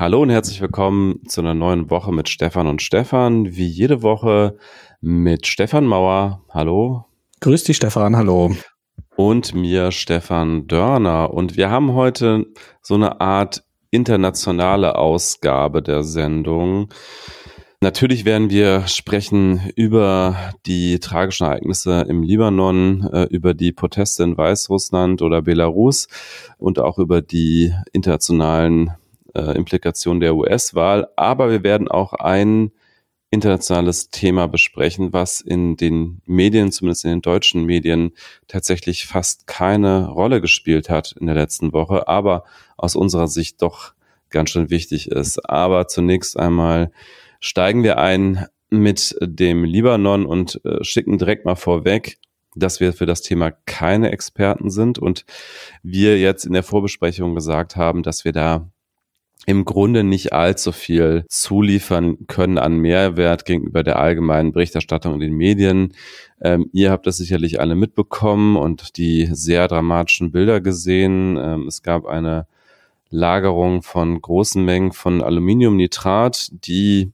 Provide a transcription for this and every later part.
Hallo und herzlich willkommen zu einer neuen Woche mit Stefan und Stefan. Wie jede Woche mit Stefan Mauer. Hallo. Grüß dich, Stefan. Hallo. Und mir, Stefan Dörner. Und wir haben heute so eine Art internationale Ausgabe der Sendung. Natürlich werden wir sprechen über die tragischen Ereignisse im Libanon, äh, über die Proteste in Weißrussland oder Belarus und auch über die internationalen äh, Implikation der US-Wahl. Aber wir werden auch ein internationales Thema besprechen, was in den Medien, zumindest in den deutschen Medien, tatsächlich fast keine Rolle gespielt hat in der letzten Woche, aber aus unserer Sicht doch ganz schön wichtig ist. Aber zunächst einmal steigen wir ein mit dem Libanon und äh, schicken direkt mal vorweg, dass wir für das Thema keine Experten sind und wir jetzt in der Vorbesprechung gesagt haben, dass wir da im Grunde nicht allzu viel zuliefern können an Mehrwert gegenüber der allgemeinen Berichterstattung in den Medien. Ähm, ihr habt das sicherlich alle mitbekommen und die sehr dramatischen Bilder gesehen. Ähm, es gab eine Lagerung von großen Mengen von Aluminiumnitrat, die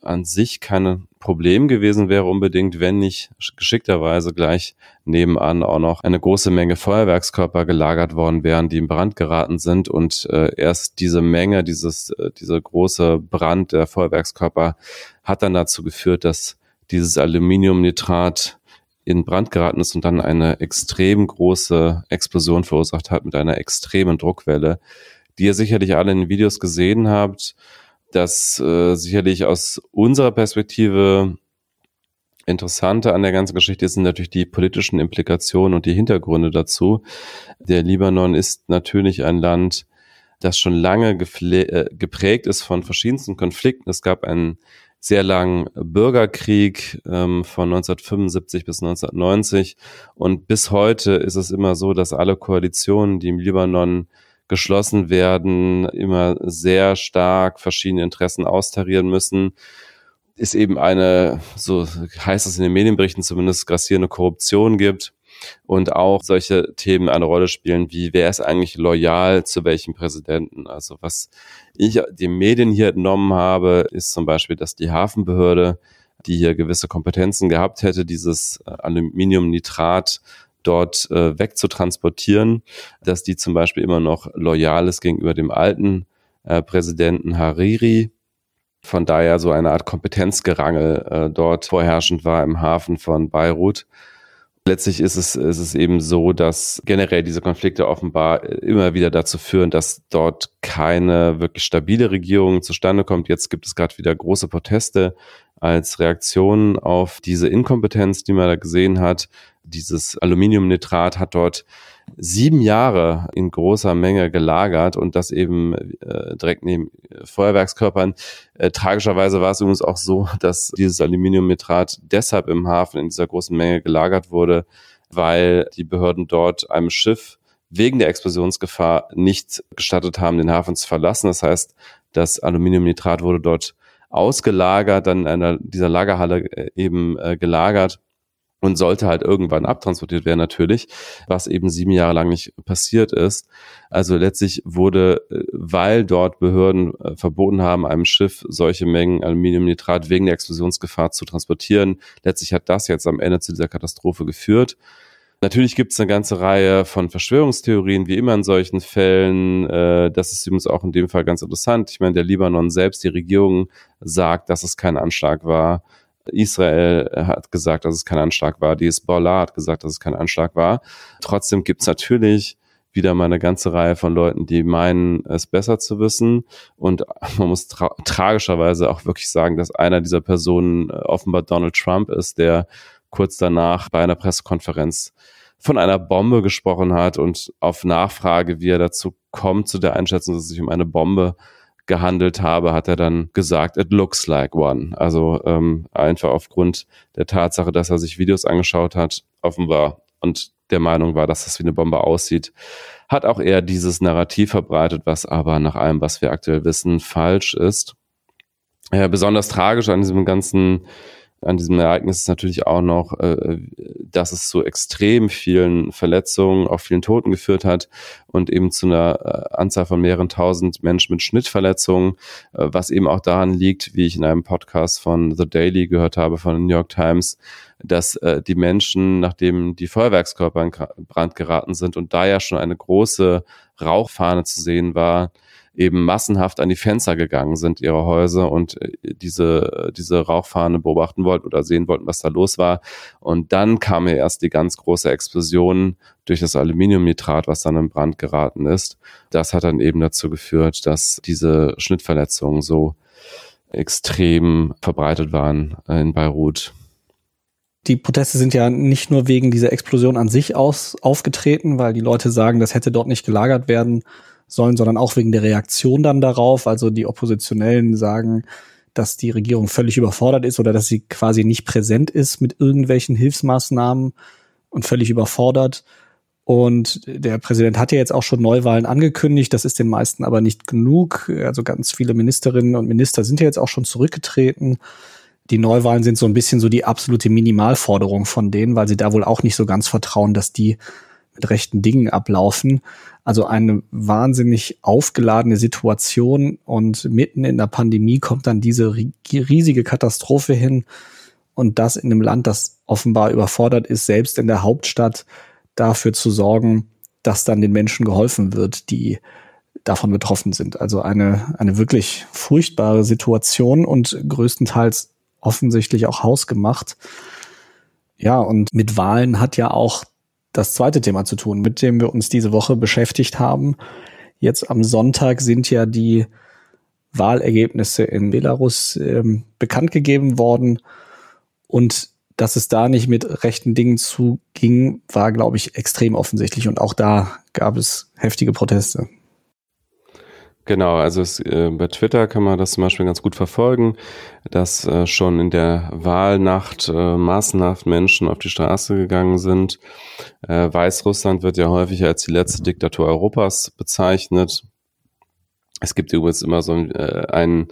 an sich keine Problem gewesen wäre unbedingt, wenn nicht geschickterweise gleich nebenan auch noch eine große Menge Feuerwerkskörper gelagert worden wären, die in Brand geraten sind und äh, erst diese Menge, dieses, äh, dieser große Brand der Feuerwerkskörper hat dann dazu geführt, dass dieses Aluminiumnitrat in Brand geraten ist und dann eine extrem große Explosion verursacht hat mit einer extremen Druckwelle, die ihr sicherlich alle in den Videos gesehen habt das äh, sicherlich aus unserer Perspektive Interessante an der ganzen Geschichte sind natürlich die politischen Implikationen und die Hintergründe dazu. Der Libanon ist natürlich ein Land, das schon lange äh, geprägt ist von verschiedensten Konflikten. Es gab einen sehr langen Bürgerkrieg ähm, von 1975 bis 1990 und bis heute ist es immer so, dass alle Koalitionen, die im Libanon geschlossen werden, immer sehr stark verschiedene Interessen austarieren müssen, ist eben eine, so heißt es in den Medienberichten zumindest, grassierende Korruption gibt und auch solche Themen eine Rolle spielen, wie wer ist eigentlich loyal zu welchem Präsidenten. Also was ich den Medien hier entnommen habe, ist zum Beispiel, dass die Hafenbehörde, die hier gewisse Kompetenzen gehabt hätte, dieses Aluminiumnitrat dort äh, wegzutransportieren, dass die zum Beispiel immer noch loyal ist gegenüber dem alten äh, Präsidenten Hariri. Von daher so eine Art Kompetenzgerangel äh, dort vorherrschend war im Hafen von Beirut. Letztlich ist es, ist es eben so, dass generell diese Konflikte offenbar immer wieder dazu führen, dass dort keine wirklich stabile Regierung zustande kommt. Jetzt gibt es gerade wieder große Proteste als Reaktion auf diese Inkompetenz, die man da gesehen hat. Dieses Aluminiumnitrat hat dort sieben Jahre in großer Menge gelagert und das eben äh, direkt neben Feuerwerkskörpern. Äh, tragischerweise war es übrigens auch so, dass dieses Aluminiumnitrat deshalb im Hafen in dieser großen Menge gelagert wurde, weil die Behörden dort einem Schiff wegen der Explosionsgefahr nicht gestattet haben, den Hafen zu verlassen. Das heißt, das Aluminiumnitrat wurde dort ausgelagert, dann in einer, dieser Lagerhalle äh, eben äh, gelagert und sollte halt irgendwann abtransportiert werden natürlich, was eben sieben Jahre lang nicht passiert ist. Also letztlich wurde, äh, weil dort Behörden äh, verboten haben, einem Schiff solche Mengen Aluminiumnitrat wegen der Explosionsgefahr zu transportieren, letztlich hat das jetzt am Ende zu dieser Katastrophe geführt. Natürlich gibt es eine ganze Reihe von Verschwörungstheorien, wie immer in solchen Fällen. Äh, das ist übrigens auch in dem Fall ganz interessant. Ich meine, der Libanon selbst, die Regierung sagt, dass es kein Anschlag war. Israel hat gesagt, dass es kein Anschlag war. Die Hezbollah hat gesagt, dass es kein Anschlag war. Trotzdem gibt es natürlich wieder mal eine ganze Reihe von Leuten, die meinen, es besser zu wissen. Und man muss tra tragischerweise auch wirklich sagen, dass einer dieser Personen offenbar Donald Trump ist, der kurz danach bei einer Pressekonferenz von einer Bombe gesprochen hat und auf Nachfrage, wie er dazu kommt, zu der Einschätzung, dass es sich um eine Bombe gehandelt habe, hat er dann gesagt, it looks like one. Also ähm, einfach aufgrund der Tatsache, dass er sich Videos angeschaut hat, offenbar und der Meinung war, dass das wie eine Bombe aussieht, hat auch er dieses Narrativ verbreitet, was aber nach allem, was wir aktuell wissen, falsch ist. Ja, besonders tragisch an diesem ganzen an diesem Ereignis ist natürlich auch noch, äh, dass es zu extrem vielen Verletzungen, auch vielen Toten geführt hat und eben zu einer äh, Anzahl von mehreren tausend Menschen mit Schnittverletzungen, äh, was eben auch daran liegt, wie ich in einem Podcast von The Daily gehört habe, von New York Times, dass äh, die Menschen, nachdem die Feuerwerkskörper in Brand geraten sind und da ja schon eine große Rauchfahne zu sehen war, eben massenhaft an die Fenster gegangen sind ihrer Häuser und äh, diese, diese Rauchfahne beobachten wollten oder sehen wollten, was da los war. Und dann kam ja erst die ganz große Explosion durch das Aluminiumnitrat, was dann in Brand geraten ist. Das hat dann eben dazu geführt, dass diese Schnittverletzungen so extrem verbreitet waren in Beirut die Proteste sind ja nicht nur wegen dieser Explosion an sich aus, aufgetreten, weil die Leute sagen, das hätte dort nicht gelagert werden sollen, sondern auch wegen der Reaktion dann darauf. Also die Oppositionellen sagen, dass die Regierung völlig überfordert ist oder dass sie quasi nicht präsent ist mit irgendwelchen Hilfsmaßnahmen und völlig überfordert. Und der Präsident hat ja jetzt auch schon Neuwahlen angekündigt. Das ist den meisten aber nicht genug. Also ganz viele Ministerinnen und Minister sind ja jetzt auch schon zurückgetreten die Neuwahlen sind so ein bisschen so die absolute Minimalforderung von denen, weil sie da wohl auch nicht so ganz vertrauen, dass die mit rechten Dingen ablaufen. Also eine wahnsinnig aufgeladene Situation und mitten in der Pandemie kommt dann diese riesige Katastrophe hin und das in einem Land, das offenbar überfordert ist, selbst in der Hauptstadt dafür zu sorgen, dass dann den Menschen geholfen wird, die davon betroffen sind. Also eine, eine wirklich furchtbare Situation und größtenteils offensichtlich auch hausgemacht. Ja, und mit Wahlen hat ja auch das zweite Thema zu tun, mit dem wir uns diese Woche beschäftigt haben. Jetzt am Sonntag sind ja die Wahlergebnisse in Belarus ähm, bekannt gegeben worden. Und dass es da nicht mit rechten Dingen zuging, war, glaube ich, extrem offensichtlich. Und auch da gab es heftige Proteste. Genau, also es, äh, bei Twitter kann man das zum Beispiel ganz gut verfolgen, dass äh, schon in der Wahlnacht äh, massenhaft Menschen auf die Straße gegangen sind. Äh, Weißrussland wird ja häufig als die letzte Diktatur Europas bezeichnet. Es gibt übrigens immer so äh, einen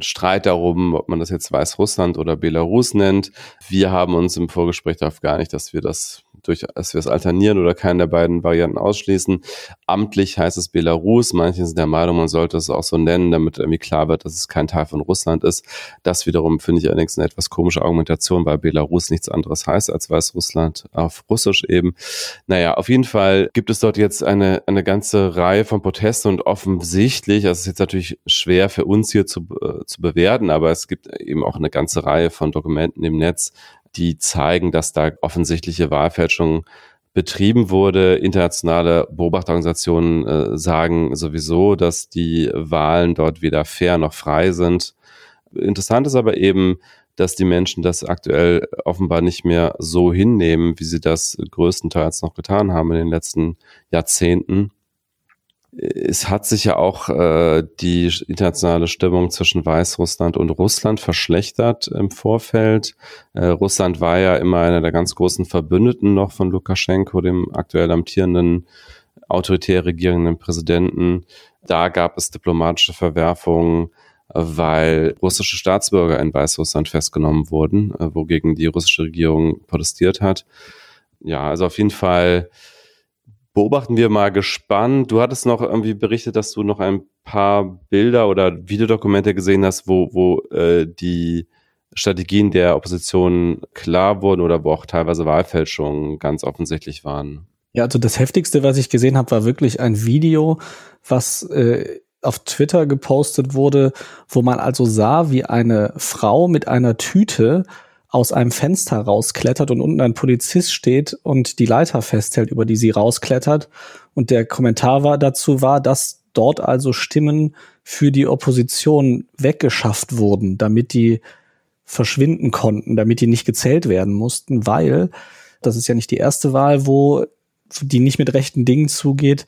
Streit darum, ob man das jetzt Weißrussland oder Belarus nennt. Wir haben uns im Vorgespräch darauf geeinigt, dass wir das durch, dass wir es alternieren oder keine der beiden Varianten ausschließen. Amtlich heißt es Belarus. Manche sind der Meinung, man sollte es auch so nennen, damit irgendwie klar wird, dass es kein Teil von Russland ist. Das wiederum finde ich allerdings eine etwas komische Argumentation, weil Belarus nichts anderes heißt als Weißrussland auf Russisch eben. Naja, auf jeden Fall gibt es dort jetzt eine, eine ganze Reihe von Protesten und offensichtlich, das ist jetzt natürlich schwer für uns hier zu, äh, zu bewerten, aber es gibt eben auch eine ganze Reihe von Dokumenten im Netz, die zeigen, dass da offensichtliche Wahlfälschung betrieben wurde. Internationale Beobachterorganisationen äh, sagen sowieso, dass die Wahlen dort weder fair noch frei sind. Interessant ist aber eben, dass die Menschen das aktuell offenbar nicht mehr so hinnehmen, wie sie das größtenteils noch getan haben in den letzten Jahrzehnten es hat sich ja auch äh, die internationale Stimmung zwischen Weißrussland und Russland verschlechtert im Vorfeld. Äh, Russland war ja immer einer der ganz großen Verbündeten noch von Lukaschenko, dem aktuell amtierenden autoritär regierenden Präsidenten. Da gab es diplomatische Verwerfungen, weil russische Staatsbürger in Weißrussland festgenommen wurden, äh, wogegen die russische Regierung protestiert hat. Ja, also auf jeden Fall beobachten wir mal gespannt. Du hattest noch irgendwie berichtet, dass du noch ein paar Bilder oder Videodokumente gesehen hast, wo, wo äh, die Strategien der Opposition klar wurden oder wo auch teilweise Wahlfälschungen ganz offensichtlich waren. Ja, also das Heftigste, was ich gesehen habe, war wirklich ein Video, was äh, auf Twitter gepostet wurde, wo man also sah, wie eine Frau mit einer Tüte aus einem Fenster rausklettert und unten ein Polizist steht und die Leiter festhält, über die sie rausklettert. Und der Kommentar war dazu war, dass dort also Stimmen für die Opposition weggeschafft wurden, damit die verschwinden konnten, damit die nicht gezählt werden mussten, weil das ist ja nicht die erste Wahl, wo die nicht mit rechten Dingen zugeht.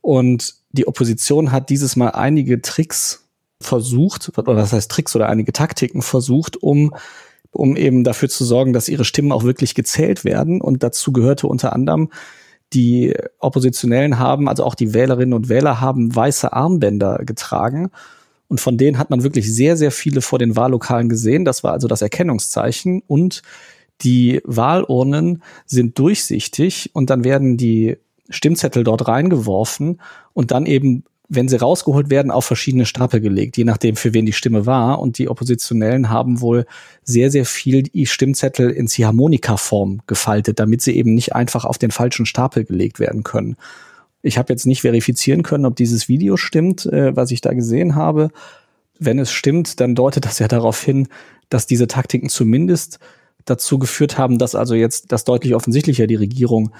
Und die Opposition hat dieses Mal einige Tricks versucht, oder was heißt Tricks oder einige Taktiken versucht, um um eben dafür zu sorgen, dass ihre Stimmen auch wirklich gezählt werden. Und dazu gehörte unter anderem, die Oppositionellen haben, also auch die Wählerinnen und Wähler haben weiße Armbänder getragen. Und von denen hat man wirklich sehr, sehr viele vor den Wahllokalen gesehen. Das war also das Erkennungszeichen. Und die Wahlurnen sind durchsichtig und dann werden die Stimmzettel dort reingeworfen und dann eben, wenn sie rausgeholt werden, auf verschiedene Stapel gelegt, je nachdem, für wen die Stimme war. Und die Oppositionellen haben wohl sehr, sehr viel die Stimmzettel in Ziehharmonika-Form gefaltet, damit sie eben nicht einfach auf den falschen Stapel gelegt werden können. Ich habe jetzt nicht verifizieren können, ob dieses Video stimmt, äh, was ich da gesehen habe. Wenn es stimmt, dann deutet das ja darauf hin, dass diese Taktiken zumindest dazu geführt haben, dass also jetzt das deutlich offensichtlicher die Regierung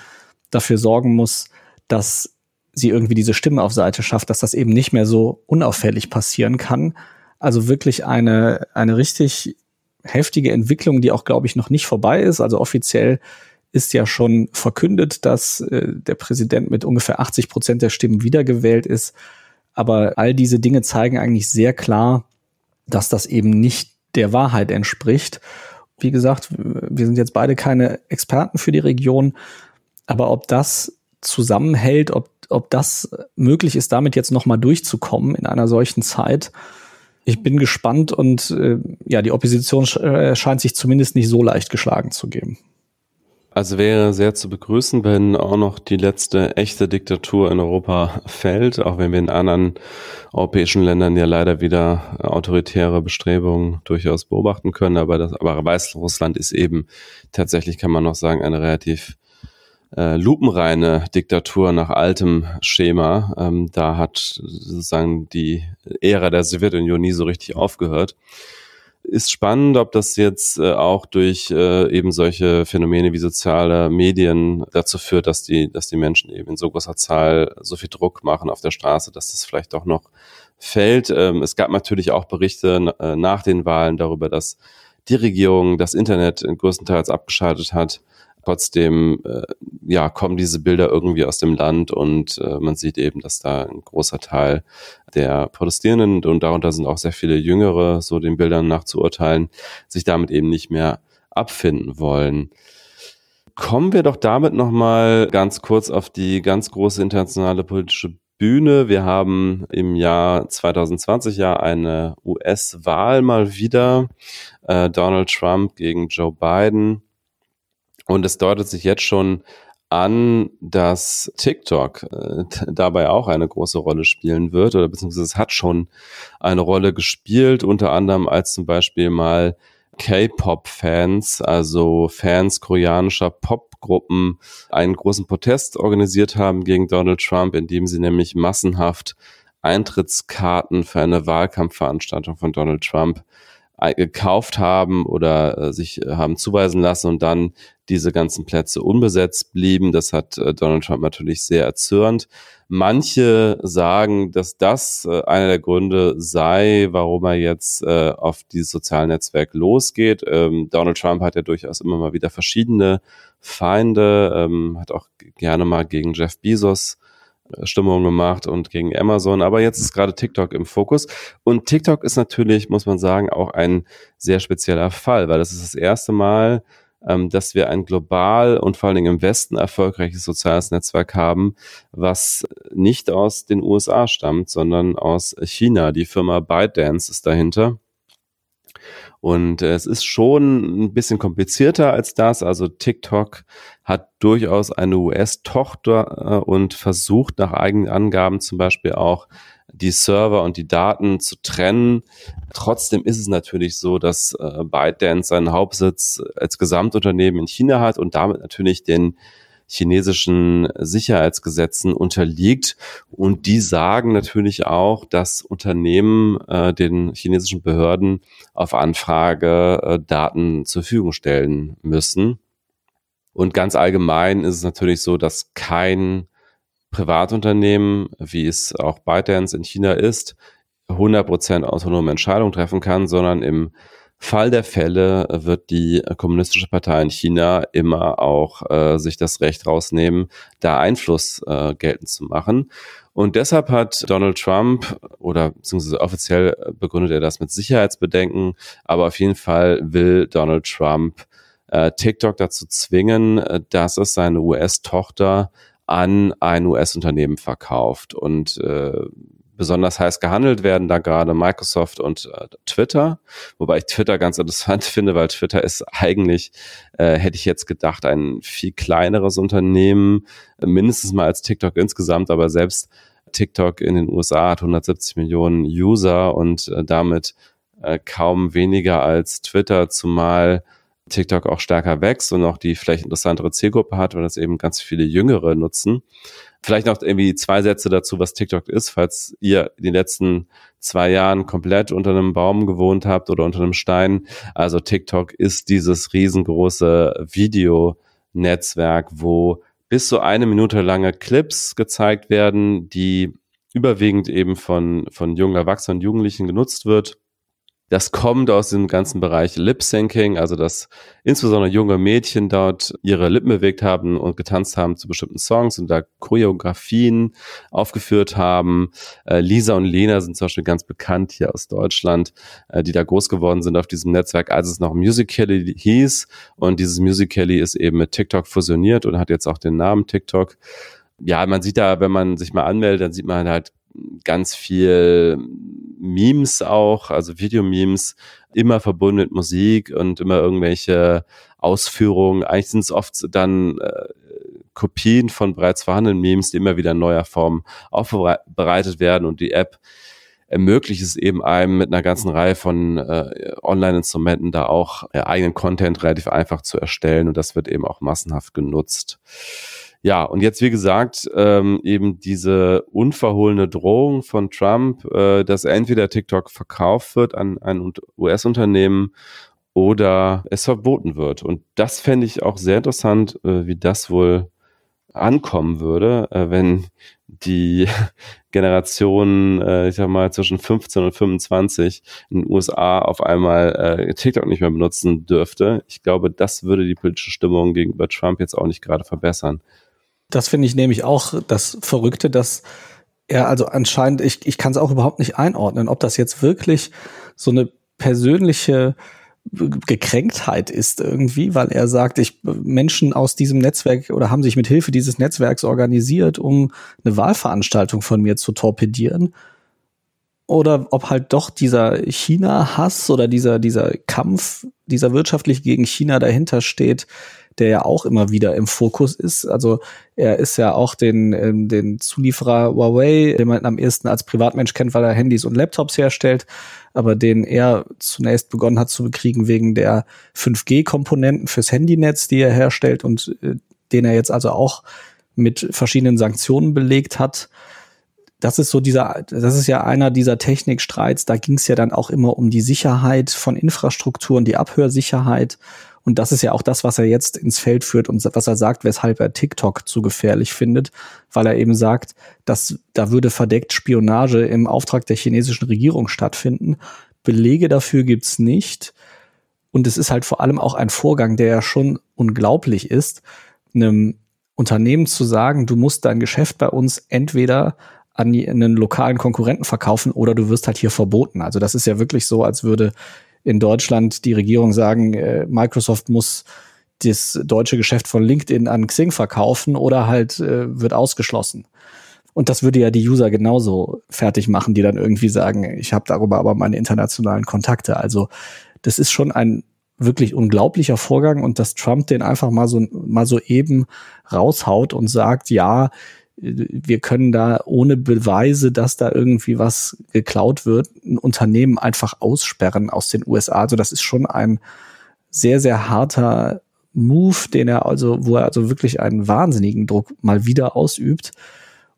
dafür sorgen muss, dass sie irgendwie diese Stimmen auf Seite schafft, dass das eben nicht mehr so unauffällig passieren kann. Also wirklich eine, eine richtig heftige Entwicklung, die auch, glaube ich, noch nicht vorbei ist. Also offiziell ist ja schon verkündet, dass äh, der Präsident mit ungefähr 80 Prozent der Stimmen wiedergewählt ist. Aber all diese Dinge zeigen eigentlich sehr klar, dass das eben nicht der Wahrheit entspricht. Wie gesagt, wir sind jetzt beide keine Experten für die Region, aber ob das zusammenhält, ob, ob das möglich ist, damit jetzt nochmal durchzukommen in einer solchen Zeit, ich bin gespannt und äh, ja, die Opposition äh, scheint sich zumindest nicht so leicht geschlagen zu geben. Also wäre sehr zu begrüßen, wenn auch noch die letzte echte Diktatur in Europa fällt, auch wenn wir in anderen europäischen Ländern ja leider wieder autoritäre Bestrebungen durchaus beobachten können. Aber das, aber Weißrussland ist eben tatsächlich, kann man noch sagen, eine relativ äh, lupenreine Diktatur nach altem Schema. Ähm, da hat sozusagen die Ära der Sowjetunion nie so richtig aufgehört ist spannend, ob das jetzt äh, auch durch äh, eben solche Phänomene wie soziale Medien dazu führt, dass die, dass die Menschen eben in so großer Zahl so viel Druck machen auf der Straße, dass das vielleicht auch noch fällt. Ähm, es gab natürlich auch Berichte äh, nach den Wahlen darüber, dass die Regierung das Internet größtenteils abgeschaltet hat trotzdem äh, ja kommen diese Bilder irgendwie aus dem Land und äh, man sieht eben, dass da ein großer Teil der Protestierenden und darunter sind auch sehr viele Jüngere, so den Bildern nachzuurteilen, sich damit eben nicht mehr abfinden wollen. Kommen wir doch damit nochmal ganz kurz auf die ganz große internationale politische Bühne. Wir haben im Jahr 2020 ja eine US-Wahl mal wieder. Äh, Donald Trump gegen Joe Biden. Und es deutet sich jetzt schon an, dass TikTok äh, dabei auch eine große Rolle spielen wird oder beziehungsweise es hat schon eine Rolle gespielt, unter anderem als zum Beispiel mal K-Pop-Fans, also Fans koreanischer Popgruppen, einen großen Protest organisiert haben gegen Donald Trump, indem sie nämlich massenhaft Eintrittskarten für eine Wahlkampfveranstaltung von Donald Trump gekauft haben oder äh, sich äh, haben zuweisen lassen und dann diese ganzen Plätze unbesetzt blieben. Das hat äh, Donald Trump natürlich sehr erzürnt. Manche sagen, dass das äh, einer der Gründe sei, warum er jetzt äh, auf dieses soziale Netzwerk losgeht. Ähm, Donald Trump hat ja durchaus immer mal wieder verschiedene Feinde, ähm, hat auch gerne mal gegen Jeff Bezos Stimmung gemacht und gegen Amazon. Aber jetzt ist gerade TikTok im Fokus. Und TikTok ist natürlich, muss man sagen, auch ein sehr spezieller Fall, weil das ist das erste Mal, dass wir ein global und vor allen Dingen im Westen erfolgreiches soziales Netzwerk haben, was nicht aus den USA stammt, sondern aus China. Die Firma ByteDance ist dahinter. Und äh, es ist schon ein bisschen komplizierter als das. Also TikTok hat durchaus eine US-Tochter äh, und versucht nach eigenen Angaben zum Beispiel auch die Server und die Daten zu trennen. Trotzdem ist es natürlich so, dass äh, ByteDance seinen Hauptsitz als Gesamtunternehmen in China hat und damit natürlich den chinesischen Sicherheitsgesetzen unterliegt. Und die sagen natürlich auch, dass Unternehmen äh, den chinesischen Behörden auf Anfrage äh, Daten zur Verfügung stellen müssen. Und ganz allgemein ist es natürlich so, dass kein Privatunternehmen, wie es auch ByteDance in China ist, 100% autonome Entscheidungen treffen kann, sondern im Fall der Fälle wird die kommunistische Partei in China immer auch äh, sich das Recht rausnehmen, da Einfluss äh, geltend zu machen. Und deshalb hat Donald Trump oder beziehungsweise offiziell begründet er das mit Sicherheitsbedenken, aber auf jeden Fall will Donald Trump äh, TikTok dazu zwingen, äh, dass es seine US-Tochter an ein US-Unternehmen verkauft. Und äh, besonders heiß gehandelt werden, da gerade Microsoft und äh, Twitter, wobei ich Twitter ganz interessant finde, weil Twitter ist eigentlich, äh, hätte ich jetzt gedacht, ein viel kleineres Unternehmen, mindestens mal als TikTok insgesamt, aber selbst TikTok in den USA hat 170 Millionen User und äh, damit äh, kaum weniger als Twitter, zumal TikTok auch stärker wächst und auch die vielleicht interessantere Zielgruppe hat, weil das eben ganz viele Jüngere nutzen. Vielleicht noch irgendwie zwei Sätze dazu, was TikTok ist, falls ihr in den letzten zwei Jahren komplett unter einem Baum gewohnt habt oder unter einem Stein. Also TikTok ist dieses riesengroße Videonetzwerk, wo bis zu eine Minute lange Clips gezeigt werden, die überwiegend eben von, von jungen Erwachsenen und Jugendlichen genutzt wird das kommt aus dem ganzen Bereich Lip-Syncing, also dass insbesondere junge Mädchen dort ihre Lippen bewegt haben und getanzt haben zu bestimmten Songs und da Choreografien aufgeführt haben. Äh, Lisa und Lena sind zum Beispiel ganz bekannt hier aus Deutschland, äh, die da groß geworden sind auf diesem Netzwerk, als es noch Musical.ly hieß. Und dieses Musical.ly ist eben mit TikTok fusioniert und hat jetzt auch den Namen TikTok. Ja, man sieht da, wenn man sich mal anmeldet, dann sieht man halt ganz viel Memes auch, also Videomemes, immer verbunden mit Musik und immer irgendwelche Ausführungen. Eigentlich sind es oft dann äh, Kopien von bereits vorhandenen Memes, die immer wieder in neuer Form aufbereitet werden und die App ermöglicht es eben einem mit einer ganzen Reihe von äh, Online-Instrumenten da auch äh, eigenen Content relativ einfach zu erstellen und das wird eben auch massenhaft genutzt. Ja, und jetzt, wie gesagt, ähm, eben diese unverhohlene Drohung von Trump, äh, dass entweder TikTok verkauft wird an ein US-Unternehmen oder es verboten wird. Und das fände ich auch sehr interessant, äh, wie das wohl ankommen würde, äh, wenn die Generation, äh, ich sag mal, zwischen 15 und 25 in den USA auf einmal äh, TikTok nicht mehr benutzen dürfte. Ich glaube, das würde die politische Stimmung gegenüber Trump jetzt auch nicht gerade verbessern. Das finde ich nämlich auch das Verrückte, dass er also anscheinend, ich, ich kann es auch überhaupt nicht einordnen, ob das jetzt wirklich so eine persönliche Gekränktheit ist irgendwie, weil er sagt, ich Menschen aus diesem Netzwerk oder haben sich mit Hilfe dieses Netzwerks organisiert, um eine Wahlveranstaltung von mir zu torpedieren. Oder ob halt doch dieser China-Hass oder dieser, dieser Kampf, dieser wirtschaftlich gegen China dahinter steht, der ja auch immer wieder im Fokus ist. Also er ist ja auch den, ähm, den Zulieferer Huawei, den man am ersten als Privatmensch kennt, weil er Handys und Laptops herstellt, aber den er zunächst begonnen hat zu bekriegen wegen der 5G-Komponenten fürs Handynetz, die er herstellt und äh, den er jetzt also auch mit verschiedenen Sanktionen belegt hat. Das ist so dieser, das ist ja einer dieser Technikstreits, da ging es ja dann auch immer um die Sicherheit von Infrastrukturen, die Abhörsicherheit und das ist ja auch das, was er jetzt ins Feld führt und was er sagt, weshalb er TikTok zu gefährlich findet, weil er eben sagt, dass da würde verdeckt Spionage im Auftrag der chinesischen Regierung stattfinden. Belege dafür gibt's nicht. Und es ist halt vor allem auch ein Vorgang, der ja schon unglaublich ist, einem Unternehmen zu sagen, du musst dein Geschäft bei uns entweder an einen lokalen Konkurrenten verkaufen oder du wirst halt hier verboten. Also das ist ja wirklich so, als würde in Deutschland die Regierung sagen, äh, Microsoft muss das deutsche Geschäft von LinkedIn an Xing verkaufen oder halt äh, wird ausgeschlossen. Und das würde ja die User genauso fertig machen, die dann irgendwie sagen, ich habe darüber aber meine internationalen Kontakte. Also das ist schon ein wirklich unglaublicher Vorgang und dass Trump den einfach mal so mal so eben raushaut und sagt, ja, wir können da ohne Beweise, dass da irgendwie was geklaut wird, ein Unternehmen einfach aussperren aus den USA. Also das ist schon ein sehr, sehr harter Move, den er also, wo er also wirklich einen wahnsinnigen Druck mal wieder ausübt.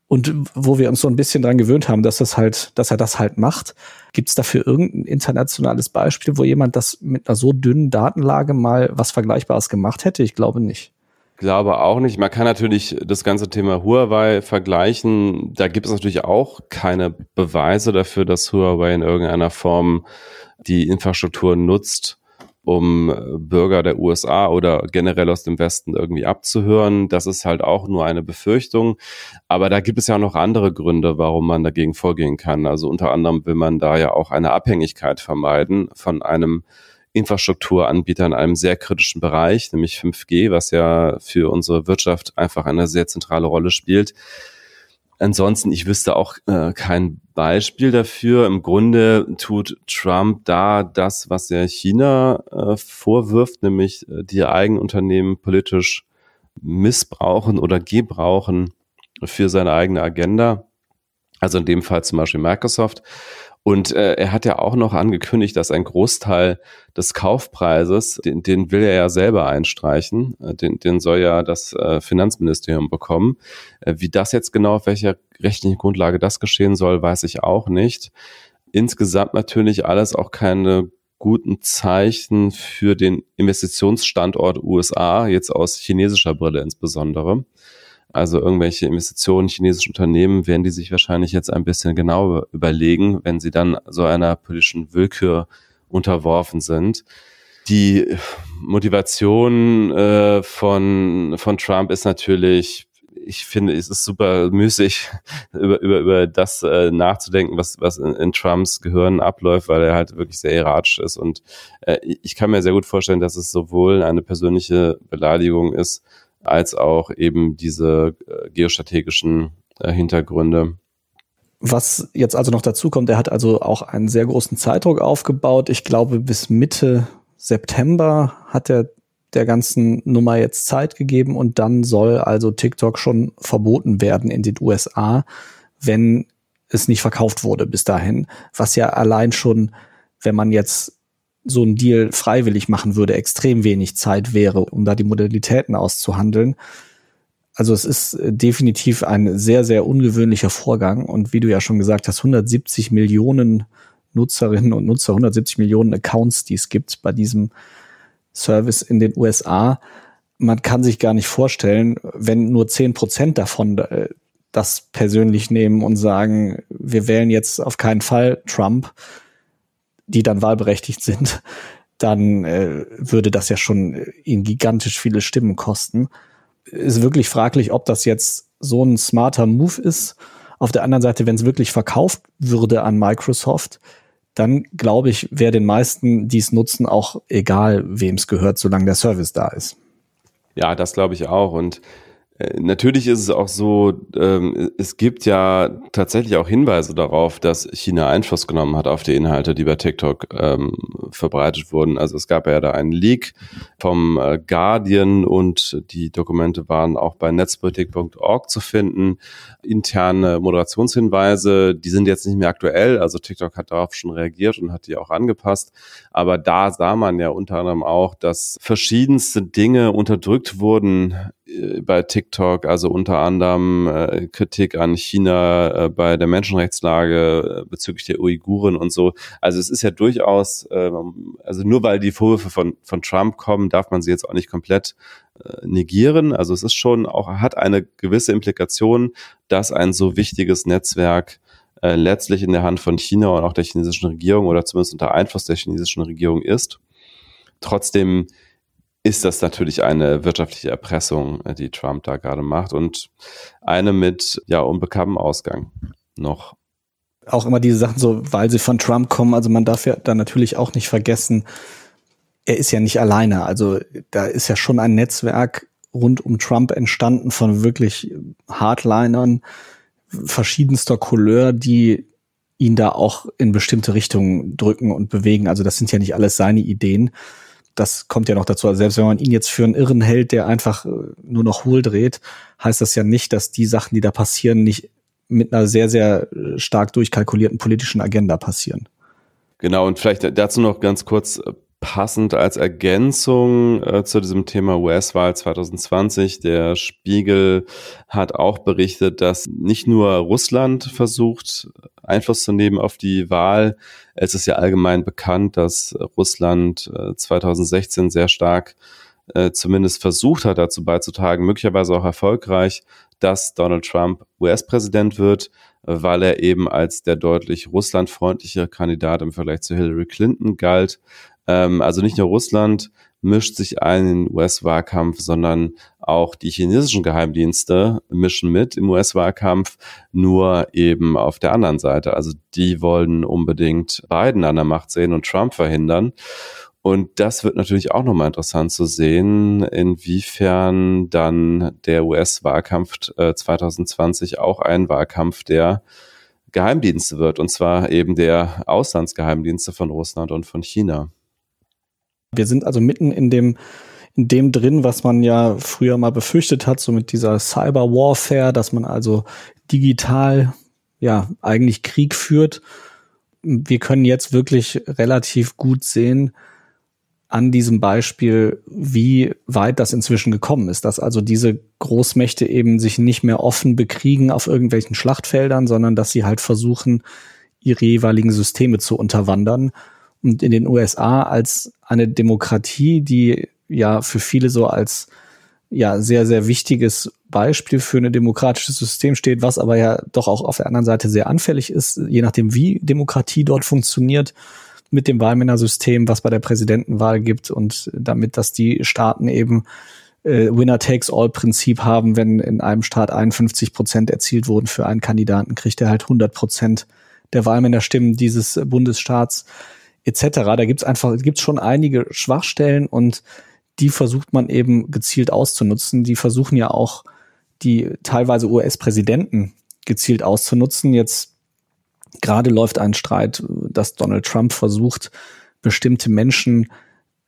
Und wo wir uns so ein bisschen dran gewöhnt haben, dass das halt, dass er das halt macht. Gibt es dafür irgendein internationales Beispiel, wo jemand das mit einer so dünnen Datenlage mal was Vergleichbares gemacht hätte? Ich glaube nicht glaube auch nicht. Man kann natürlich das ganze Thema Huawei vergleichen. Da gibt es natürlich auch keine Beweise dafür, dass Huawei in irgendeiner Form die Infrastruktur nutzt, um Bürger der USA oder generell aus dem Westen irgendwie abzuhören. Das ist halt auch nur eine Befürchtung. Aber da gibt es ja auch noch andere Gründe, warum man dagegen vorgehen kann. Also unter anderem will man da ja auch eine Abhängigkeit vermeiden von einem Infrastrukturanbieter in einem sehr kritischen Bereich, nämlich 5G, was ja für unsere Wirtschaft einfach eine sehr zentrale Rolle spielt. ansonsten, ich wüsste auch äh, kein Beispiel dafür. Im Grunde tut Trump da das, was er China äh, vorwirft, nämlich äh, die eigenen Unternehmen politisch missbrauchen oder gebrauchen für seine eigene Agenda. Also in dem Fall zum Beispiel Microsoft. Und äh, er hat ja auch noch angekündigt, dass ein Großteil des Kaufpreises, den, den will er ja selber einstreichen, äh, den, den soll ja das äh, Finanzministerium bekommen. Äh, wie das jetzt genau, auf welcher rechtlichen Grundlage das geschehen soll, weiß ich auch nicht. Insgesamt natürlich alles auch keine guten Zeichen für den Investitionsstandort USA, jetzt aus chinesischer Brille insbesondere. Also irgendwelche Investitionen chinesischer Unternehmen werden die sich wahrscheinlich jetzt ein bisschen genauer überlegen, wenn sie dann so einer politischen Willkür unterworfen sind. Die Motivation äh, von, von Trump ist natürlich, ich finde, es ist super müßig, über, über, über das äh, nachzudenken, was, was in, in Trumps Gehirn abläuft, weil er halt wirklich sehr erratisch ist. Und äh, ich kann mir sehr gut vorstellen, dass es sowohl eine persönliche Beleidigung ist, als auch eben diese äh, geostrategischen äh, Hintergründe. Was jetzt also noch dazu kommt, er hat also auch einen sehr großen Zeitdruck aufgebaut. Ich glaube, bis Mitte September hat er der ganzen Nummer jetzt Zeit gegeben und dann soll also TikTok schon verboten werden in den USA, wenn es nicht verkauft wurde bis dahin. Was ja allein schon, wenn man jetzt so ein Deal freiwillig machen würde, extrem wenig Zeit wäre, um da die Modalitäten auszuhandeln. Also es ist äh, definitiv ein sehr, sehr ungewöhnlicher Vorgang. Und wie du ja schon gesagt hast, 170 Millionen Nutzerinnen und Nutzer, 170 Millionen Accounts, die es gibt bei diesem Service in den USA. Man kann sich gar nicht vorstellen, wenn nur 10 Prozent davon äh, das persönlich nehmen und sagen, wir wählen jetzt auf keinen Fall Trump, die dann wahlberechtigt sind, dann äh, würde das ja schon ihnen gigantisch viele Stimmen kosten. Ist wirklich fraglich, ob das jetzt so ein smarter Move ist. Auf der anderen Seite, wenn es wirklich verkauft würde an Microsoft, dann glaube ich, wäre den meisten, die es nutzen, auch egal, wem es gehört, solange der Service da ist. Ja, das glaube ich auch. Und äh, natürlich ist es auch so, ähm, es gibt ja tatsächlich auch Hinweise darauf, dass China Einfluss genommen hat auf die Inhalte, die bei TikTok ähm, verbreitet wurden. Also es gab ja da einen Leak vom äh, Guardian und die Dokumente waren auch bei netzpolitik.org zu finden. Interne Moderationshinweise, die sind jetzt nicht mehr aktuell. Also TikTok hat darauf schon reagiert und hat die auch angepasst. Aber da sah man ja unter anderem auch, dass verschiedenste Dinge unterdrückt wurden äh, bei TikTok, also unter anderem äh, Kritik an China äh, bei der Menschenrechtslage äh, bezüglich der Uiguren und so. Also es ist ja durchaus, äh, also nur weil die Vorwürfe von, von Trump kommen, darf man sie jetzt auch nicht komplett negieren. Also es ist schon auch, hat eine gewisse Implikation, dass ein so wichtiges Netzwerk äh, letztlich in der Hand von China und auch der chinesischen Regierung oder zumindest unter Einfluss der chinesischen Regierung ist. Trotzdem ist das natürlich eine wirtschaftliche Erpressung, äh, die Trump da gerade macht und eine mit ja unbekanntem Ausgang noch. Auch immer diese Sachen so, weil sie von Trump kommen, also man darf ja da natürlich auch nicht vergessen, er ist ja nicht alleine. Also da ist ja schon ein Netzwerk rund um Trump entstanden von wirklich Hardlinern verschiedenster Couleur, die ihn da auch in bestimmte Richtungen drücken und bewegen. Also das sind ja nicht alles seine Ideen das kommt ja noch dazu. Also selbst wenn man ihn jetzt für einen Irren hält, der einfach äh, nur noch hohl dreht, heißt das ja nicht, dass die Sachen, die da passieren, nicht mit einer sehr, sehr äh, stark durchkalkulierten politischen Agenda passieren. Genau, und vielleicht dazu noch ganz kurz äh, passend als Ergänzung äh, zu diesem Thema US-Wahl 2020. Der Spiegel hat auch berichtet, dass nicht nur Russland versucht, Einfluss zu nehmen auf die Wahl. Es ist ja allgemein bekannt, dass Russland äh, 2016 sehr stark äh, zumindest versucht hat, dazu beizutragen, möglicherweise auch erfolgreich, dass Donald Trump US-Präsident wird, weil er eben als der deutlich russlandfreundliche Kandidat im Vergleich zu Hillary Clinton galt. Ähm, also nicht nur Russland mischt sich ein in den US-Wahlkampf, sondern auch die chinesischen Geheimdienste mischen mit im US-Wahlkampf, nur eben auf der anderen Seite. Also die wollen unbedingt Biden an der Macht sehen und Trump verhindern. Und das wird natürlich auch nochmal interessant zu sehen, inwiefern dann der US-Wahlkampf äh, 2020 auch ein Wahlkampf der Geheimdienste wird, und zwar eben der Auslandsgeheimdienste von Russland und von China. Wir sind also mitten in dem in dem drin, was man ja früher mal befürchtet hat, so mit dieser Cyber Warfare, dass man also digital ja eigentlich Krieg führt. Wir können jetzt wirklich relativ gut sehen an diesem Beispiel, wie weit das inzwischen gekommen ist, dass also diese Großmächte eben sich nicht mehr offen bekriegen auf irgendwelchen Schlachtfeldern, sondern dass sie halt versuchen, ihre jeweiligen Systeme zu unterwandern. Und in den USA als eine Demokratie, die ja für viele so als ja sehr, sehr wichtiges Beispiel für ein demokratisches System steht, was aber ja doch auch auf der anderen Seite sehr anfällig ist, je nachdem, wie Demokratie dort funktioniert, mit dem Wahlmännersystem, was bei der Präsidentenwahl gibt und damit, dass die Staaten eben äh, Winner-Takes-All-Prinzip haben, wenn in einem Staat 51 Prozent erzielt wurden für einen Kandidaten, kriegt er halt 100 Prozent der Wahlmännerstimmen dieses Bundesstaats etc. Da gibt's einfach, gibt's schon einige Schwachstellen und die versucht man eben gezielt auszunutzen. Die versuchen ja auch die teilweise US-Präsidenten gezielt auszunutzen. Jetzt gerade läuft ein Streit, dass Donald Trump versucht, bestimmte Menschen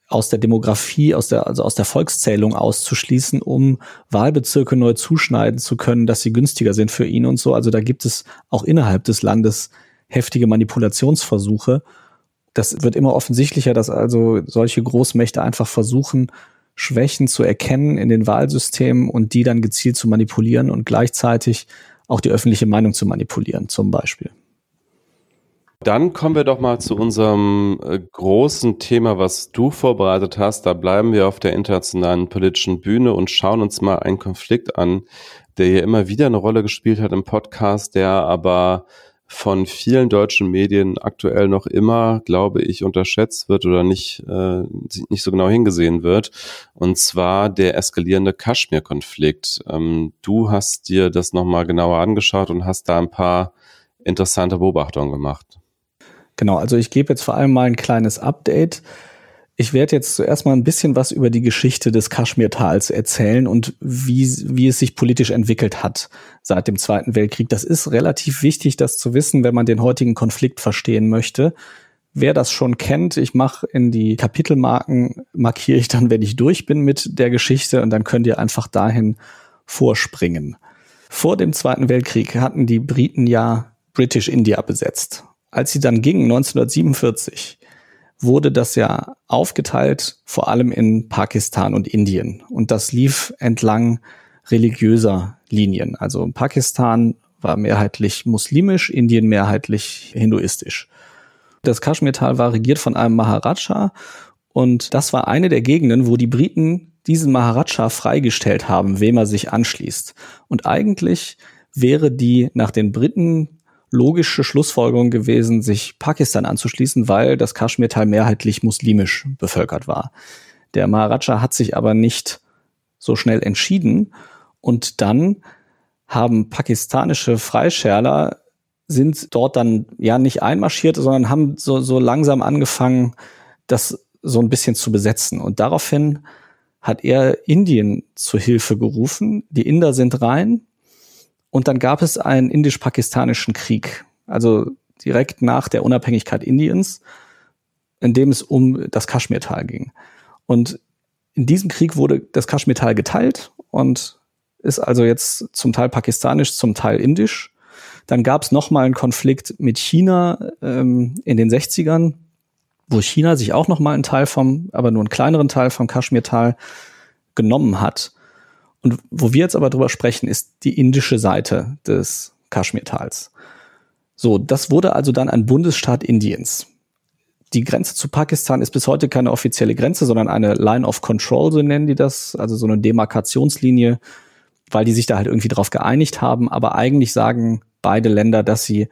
aus der Demografie, aus der, also aus der Volkszählung auszuschließen, um Wahlbezirke neu zuschneiden zu können, dass sie günstiger sind für ihn und so. Also da gibt es auch innerhalb des Landes heftige Manipulationsversuche das wird immer offensichtlicher, dass also solche Großmächte einfach versuchen, Schwächen zu erkennen in den Wahlsystemen und die dann gezielt zu manipulieren und gleichzeitig auch die öffentliche Meinung zu manipulieren, zum Beispiel. Dann kommen wir doch mal zu unserem äh, großen Thema, was du vorbereitet hast. Da bleiben wir auf der internationalen politischen Bühne und schauen uns mal einen Konflikt an, der hier immer wieder eine Rolle gespielt hat im Podcast, der aber von vielen deutschen Medien aktuell noch immer, glaube ich, unterschätzt wird oder nicht, äh, nicht so genau hingesehen wird. Und zwar der eskalierende Kaschmir-Konflikt. Ähm, du hast dir das nochmal genauer angeschaut und hast da ein paar interessante Beobachtungen gemacht. Genau, also ich gebe jetzt vor allem mal ein kleines Update. Ich werde jetzt zuerst mal ein bisschen was über die Geschichte des Kaschmirtals erzählen und wie, wie es sich politisch entwickelt hat seit dem Zweiten Weltkrieg. Das ist relativ wichtig, das zu wissen, wenn man den heutigen Konflikt verstehen möchte. Wer das schon kennt, ich mache in die Kapitelmarken, markiere ich dann, wenn ich durch bin mit der Geschichte und dann könnt ihr einfach dahin vorspringen. Vor dem Zweiten Weltkrieg hatten die Briten ja British India besetzt. Als sie dann gingen, 1947, wurde das ja aufgeteilt, vor allem in Pakistan und Indien. Und das lief entlang religiöser Linien. Also Pakistan war mehrheitlich muslimisch, Indien mehrheitlich hinduistisch. Das Kaschmirtal war regiert von einem Maharaja und das war eine der Gegenden, wo die Briten diesen Maharaja freigestellt haben, wem er sich anschließt. Und eigentlich wäre die nach den Briten logische Schlussfolgerung gewesen, sich Pakistan anzuschließen, weil das Kaschmirtal mehrheitlich muslimisch bevölkert war. Der Maharaja hat sich aber nicht so schnell entschieden und dann haben pakistanische Freischärler sind dort dann ja nicht einmarschiert, sondern haben so, so langsam angefangen, das so ein bisschen zu besetzen. Und daraufhin hat er Indien zu Hilfe gerufen. Die Inder sind rein, und dann gab es einen indisch-pakistanischen Krieg, also direkt nach der Unabhängigkeit Indiens, in dem es um das Kaschmirtal ging. Und in diesem Krieg wurde das Kaschmirtal geteilt und ist also jetzt zum Teil pakistanisch, zum Teil indisch. Dann gab es nochmal einen Konflikt mit China ähm, in den 60ern, wo China sich auch nochmal einen Teil vom, aber nur einen kleineren Teil vom Kaschmirtal genommen hat. Und wo wir jetzt aber drüber sprechen, ist die indische Seite des Kaschmirtals. So, das wurde also dann ein Bundesstaat Indiens. Die Grenze zu Pakistan ist bis heute keine offizielle Grenze, sondern eine Line of Control, so nennen die das, also so eine Demarkationslinie, weil die sich da halt irgendwie drauf geeinigt haben. Aber eigentlich sagen beide Länder, dass sie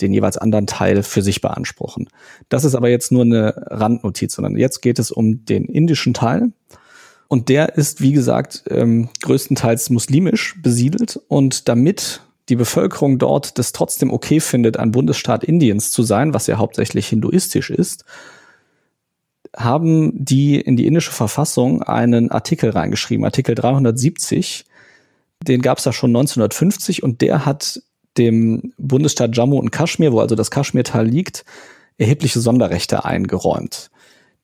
den jeweils anderen Teil für sich beanspruchen. Das ist aber jetzt nur eine Randnotiz, sondern jetzt geht es um den indischen Teil. Und der ist, wie gesagt, ähm, größtenteils muslimisch besiedelt. Und damit die Bevölkerung dort das trotzdem okay findet, ein Bundesstaat Indiens zu sein, was ja hauptsächlich hinduistisch ist, haben die in die indische Verfassung einen Artikel reingeschrieben, Artikel 370. Den gab es da schon 1950 und der hat dem Bundesstaat Jammu und Kaschmir, wo also das Kaschmirtal liegt, erhebliche Sonderrechte eingeräumt.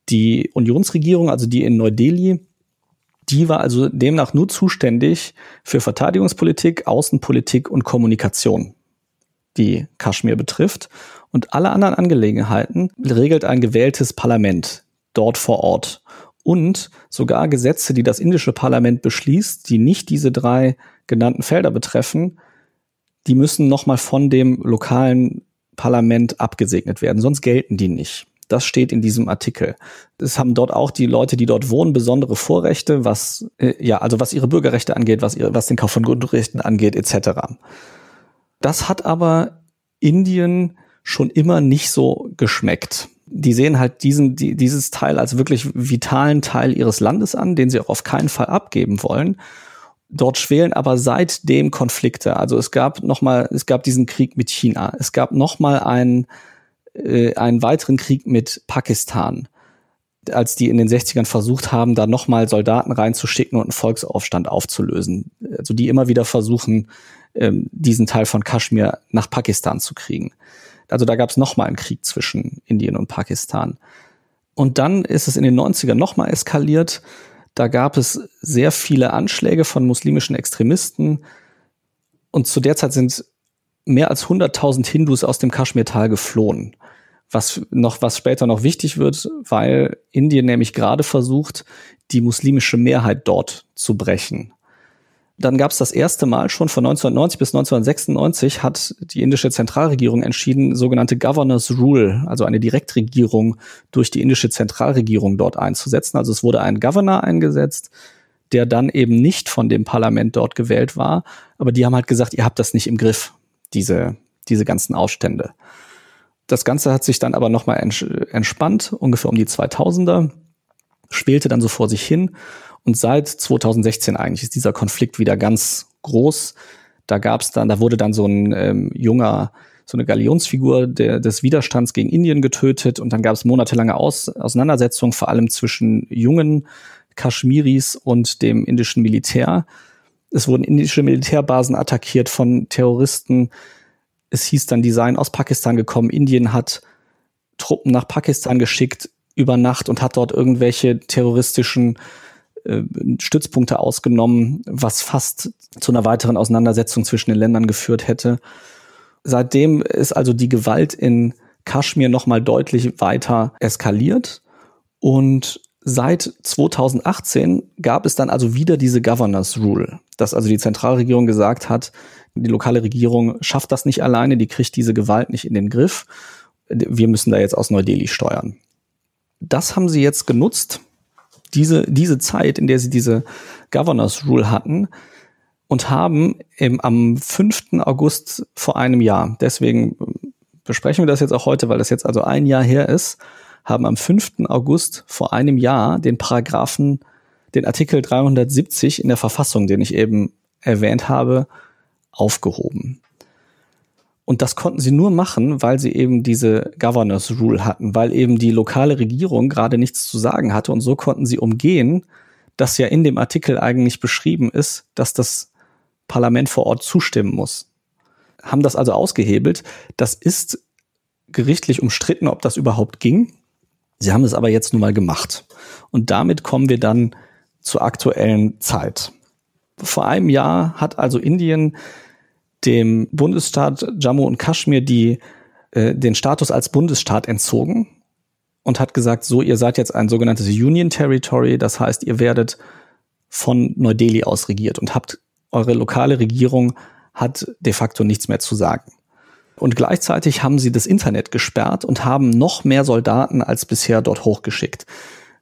Die Unionsregierung, also die in Neu-Delhi, die war also demnach nur zuständig für Verteidigungspolitik, Außenpolitik und Kommunikation, die Kaschmir betrifft. Und alle anderen Angelegenheiten regelt ein gewähltes Parlament dort vor Ort. Und sogar Gesetze, die das indische Parlament beschließt, die nicht diese drei genannten Felder betreffen, die müssen nochmal von dem lokalen Parlament abgesegnet werden, sonst gelten die nicht. Das steht in diesem Artikel. Es haben dort auch die Leute, die dort wohnen, besondere Vorrechte, was äh, ja, also was ihre Bürgerrechte angeht, was ihre, was den Kauf von Grundrechten angeht, etc. Das hat aber Indien schon immer nicht so geschmeckt. Die sehen halt diesen, die, dieses Teil als wirklich vitalen Teil ihres Landes an, den sie auch auf keinen Fall abgeben wollen. Dort schwelen aber seitdem Konflikte. Also es gab noch mal, es gab diesen Krieg mit China. Es gab noch mal einen, äh, einen weiteren Krieg mit Pakistan, als die in den 60ern versucht haben, da noch mal Soldaten reinzuschicken und einen Volksaufstand aufzulösen. Also die immer wieder versuchen, ähm, diesen Teil von Kaschmir nach Pakistan zu kriegen. Also da gab es noch mal einen Krieg zwischen Indien und Pakistan. Und dann ist es in den 90ern noch mal eskaliert da gab es sehr viele Anschläge von muslimischen Extremisten. Und zu der Zeit sind mehr als 100.000 Hindus aus dem Kaschmirtal geflohen. Was noch, was später noch wichtig wird, weil Indien nämlich gerade versucht, die muslimische Mehrheit dort zu brechen. Dann gab es das erste Mal schon von 1990 bis 1996 hat die indische Zentralregierung entschieden, sogenannte Governor's Rule, also eine Direktregierung durch die indische Zentralregierung dort einzusetzen. Also es wurde ein Governor eingesetzt, der dann eben nicht von dem Parlament dort gewählt war, aber die haben halt gesagt, ihr habt das nicht im Griff, diese, diese ganzen Aufstände. Das Ganze hat sich dann aber nochmal entspannt, ungefähr um die 2000er, schwelte dann so vor sich hin und seit 2016 eigentlich ist dieser Konflikt wieder ganz groß. Da gab es dann, da wurde dann so ein ähm, junger, so eine Galionsfigur der, des Widerstands gegen Indien getötet und dann gab es monatelange Aus, Auseinandersetzungen, vor allem zwischen jungen Kaschmiris und dem indischen Militär. Es wurden indische Militärbasen attackiert von Terroristen. Es hieß dann, die seien aus Pakistan gekommen. Indien hat Truppen nach Pakistan geschickt über Nacht und hat dort irgendwelche terroristischen äh, Stützpunkte ausgenommen, was fast zu einer weiteren Auseinandersetzung zwischen den Ländern geführt hätte. Seitdem ist also die Gewalt in Kaschmir nochmal deutlich weiter eskaliert und seit 2018 gab es dann also wieder diese Governors Rule, dass also die Zentralregierung gesagt hat, die lokale Regierung schafft das nicht alleine, die kriegt diese Gewalt nicht in den Griff. Wir müssen da jetzt aus Neu-Delhi steuern. Das haben sie jetzt genutzt, diese, diese Zeit, in der sie diese Governors Rule hatten und haben im, am 5. August vor einem Jahr, deswegen besprechen wir das jetzt auch heute, weil das jetzt also ein Jahr her ist, haben am 5. August vor einem Jahr den Paragraphen, den Artikel 370 in der Verfassung, den ich eben erwähnt habe, aufgehoben. Und das konnten sie nur machen, weil sie eben diese Governors Rule hatten, weil eben die lokale Regierung gerade nichts zu sagen hatte. Und so konnten sie umgehen, dass ja in dem Artikel eigentlich beschrieben ist, dass das Parlament vor Ort zustimmen muss. Haben das also ausgehebelt. Das ist gerichtlich umstritten, ob das überhaupt ging. Sie haben es aber jetzt nun mal gemacht. Und damit kommen wir dann zur aktuellen Zeit. Vor einem Jahr hat also Indien dem Bundesstaat Jammu und Kaschmir die, äh, den Status als Bundesstaat entzogen und hat gesagt, so, ihr seid jetzt ein sogenanntes Union Territory, das heißt, ihr werdet von Neu-Delhi aus regiert und habt eure lokale Regierung hat de facto nichts mehr zu sagen. Und gleichzeitig haben sie das Internet gesperrt und haben noch mehr Soldaten als bisher dort hochgeschickt.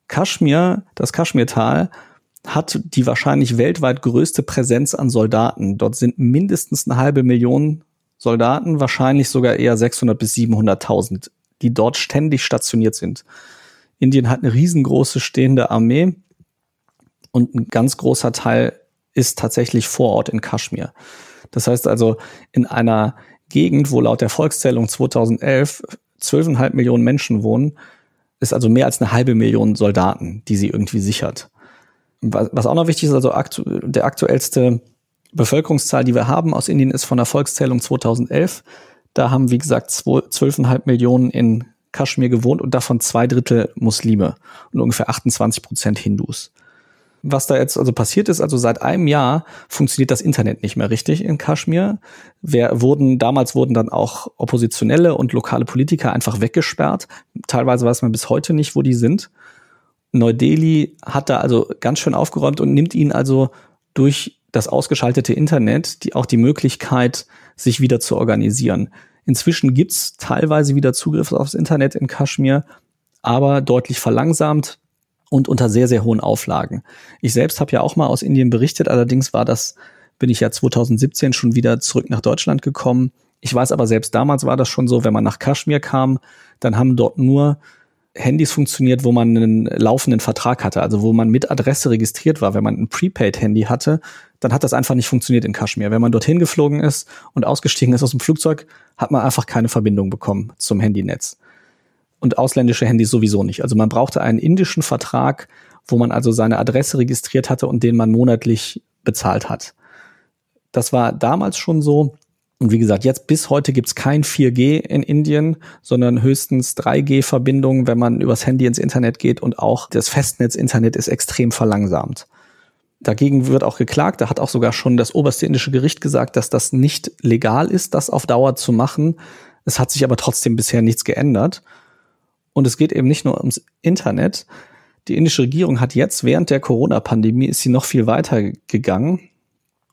Kaschmir, das Kaschmirtal, hat die wahrscheinlich weltweit größte Präsenz an Soldaten. Dort sind mindestens eine halbe Million Soldaten, wahrscheinlich sogar eher 600 bis 700.000, die dort ständig stationiert sind. Indien hat eine riesengroße stehende Armee und ein ganz großer Teil ist tatsächlich vor Ort in Kaschmir. Das heißt also, in einer Gegend, wo laut der Volkszählung 2011 12,5 Millionen Menschen wohnen, ist also mehr als eine halbe Million Soldaten, die sie irgendwie sichert. Was auch noch wichtig ist, also aktu der aktuellste Bevölkerungszahl, die wir haben aus Indien, ist von der Volkszählung 2011. Da haben, wie gesagt, 12,5 Millionen in Kaschmir gewohnt und davon zwei Drittel Muslime und ungefähr 28 Prozent Hindus. Was da jetzt also passiert ist, also seit einem Jahr funktioniert das Internet nicht mehr richtig in Kaschmir. Wer wurden, damals wurden dann auch Oppositionelle und lokale Politiker einfach weggesperrt. Teilweise weiß man bis heute nicht, wo die sind. Neu-Delhi hat da also ganz schön aufgeräumt und nimmt ihnen also durch das ausgeschaltete Internet die auch die Möglichkeit, sich wieder zu organisieren. Inzwischen gibt's teilweise wieder Zugriff aufs Internet in Kaschmir, aber deutlich verlangsamt und unter sehr, sehr hohen Auflagen. Ich selbst habe ja auch mal aus Indien berichtet, allerdings war das, bin ich ja 2017 schon wieder zurück nach Deutschland gekommen. Ich weiß aber selbst damals war das schon so, wenn man nach Kaschmir kam, dann haben dort nur Handys funktioniert, wo man einen laufenden Vertrag hatte, also wo man mit Adresse registriert war. Wenn man ein Prepaid-Handy hatte, dann hat das einfach nicht funktioniert in Kaschmir. Wenn man dorthin geflogen ist und ausgestiegen ist aus dem Flugzeug, hat man einfach keine Verbindung bekommen zum Handynetz. Und ausländische Handys sowieso nicht. Also man brauchte einen indischen Vertrag, wo man also seine Adresse registriert hatte und den man monatlich bezahlt hat. Das war damals schon so. Und wie gesagt, jetzt bis heute gibt's kein 4G in Indien, sondern höchstens 3G-Verbindungen, wenn man übers Handy ins Internet geht und auch das Festnetz-Internet ist extrem verlangsamt. Dagegen wird auch geklagt. Da hat auch sogar schon das oberste indische Gericht gesagt, dass das nicht legal ist, das auf Dauer zu machen. Es hat sich aber trotzdem bisher nichts geändert. Und es geht eben nicht nur ums Internet. Die indische Regierung hat jetzt während der Corona-Pandemie ist sie noch viel weiter gegangen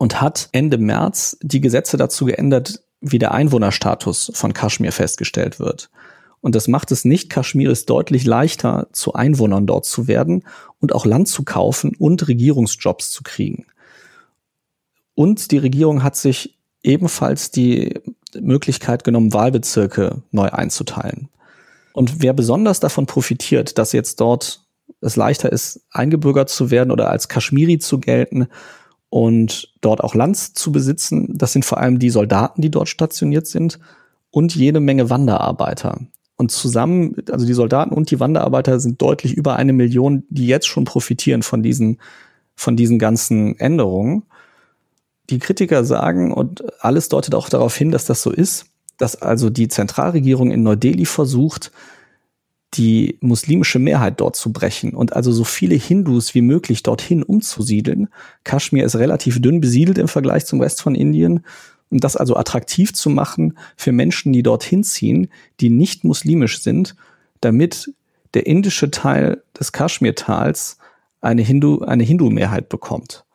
und hat Ende März die Gesetze dazu geändert, wie der Einwohnerstatus von Kaschmir festgestellt wird. Und das macht es nicht Kaschmiris deutlich leichter, zu Einwohnern dort zu werden und auch Land zu kaufen und Regierungsjobs zu kriegen. Und die Regierung hat sich ebenfalls die Möglichkeit genommen, Wahlbezirke neu einzuteilen. Und wer besonders davon profitiert, dass jetzt dort es leichter ist, eingebürgert zu werden oder als Kaschmiri zu gelten, und dort auch Land zu besitzen. Das sind vor allem die Soldaten, die dort stationiert sind und jede Menge Wanderarbeiter. Und zusammen, also die Soldaten und die Wanderarbeiter sind deutlich über eine Million, die jetzt schon profitieren von diesen, von diesen ganzen Änderungen. Die Kritiker sagen, und alles deutet auch darauf hin, dass das so ist, dass also die Zentralregierung in Neu-Delhi versucht, die muslimische Mehrheit dort zu brechen und also so viele Hindus wie möglich dorthin umzusiedeln. Kaschmir ist relativ dünn besiedelt im Vergleich zum Rest von Indien. Um das also attraktiv zu machen für Menschen, die dorthin ziehen, die nicht muslimisch sind, damit der indische Teil des Kaschmirtals eine Hindu, eine Hindu-Mehrheit bekommt.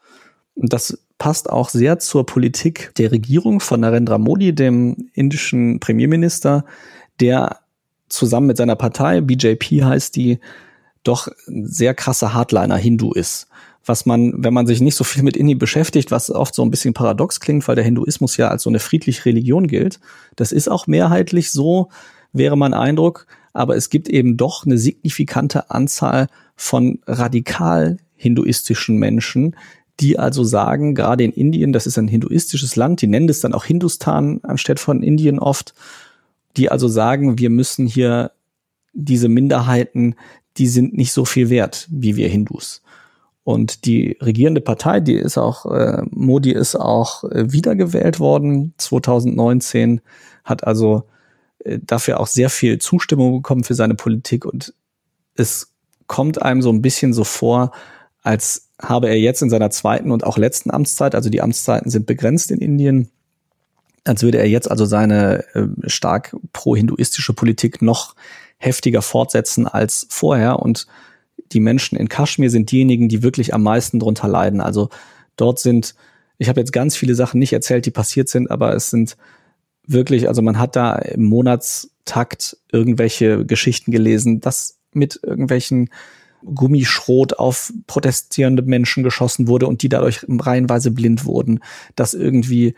Und das passt auch sehr zur Politik der Regierung von Narendra Modi, dem indischen Premierminister, der zusammen mit seiner Partei, BJP heißt die, doch sehr krasser Hardliner Hindu ist. Was man, wenn man sich nicht so viel mit Indien beschäftigt, was oft so ein bisschen paradox klingt, weil der Hinduismus ja als so eine friedliche Religion gilt. Das ist auch mehrheitlich so, wäre mein Eindruck. Aber es gibt eben doch eine signifikante Anzahl von radikal hinduistischen Menschen, die also sagen, gerade in Indien, das ist ein hinduistisches Land, die nennen es dann auch Hindustan anstatt von Indien oft, die also sagen, wir müssen hier diese Minderheiten, die sind nicht so viel wert wie wir Hindus. Und die regierende Partei, die ist auch, äh, Modi ist auch äh, wiedergewählt worden 2019, hat also äh, dafür auch sehr viel Zustimmung bekommen für seine Politik und es kommt einem so ein bisschen so vor, als habe er jetzt in seiner zweiten und auch letzten Amtszeit, also die Amtszeiten sind begrenzt in Indien, als würde er jetzt also seine äh, stark pro-hinduistische Politik noch heftiger fortsetzen als vorher. Und die Menschen in Kaschmir sind diejenigen, die wirklich am meisten drunter leiden. Also dort sind, ich habe jetzt ganz viele Sachen nicht erzählt, die passiert sind, aber es sind wirklich, also man hat da im Monatstakt irgendwelche Geschichten gelesen, dass mit irgendwelchen Gummischrot auf protestierende Menschen geschossen wurde und die dadurch reihenweise blind wurden, dass irgendwie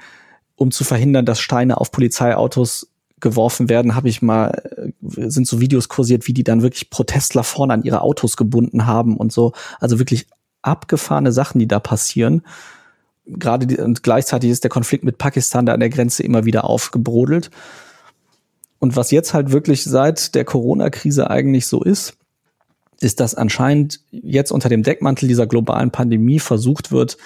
um zu verhindern, dass Steine auf Polizeiautos geworfen werden, habe ich mal, äh, sind so Videos kursiert, wie die dann wirklich Protestler vorne an ihre Autos gebunden haben und so. Also wirklich abgefahrene Sachen, die da passieren. Gerade die, und gleichzeitig ist der Konflikt mit Pakistan da an der Grenze immer wieder aufgebrodelt. Und was jetzt halt wirklich seit der Corona-Krise eigentlich so ist, ist, dass anscheinend jetzt unter dem Deckmantel dieser globalen Pandemie versucht wird,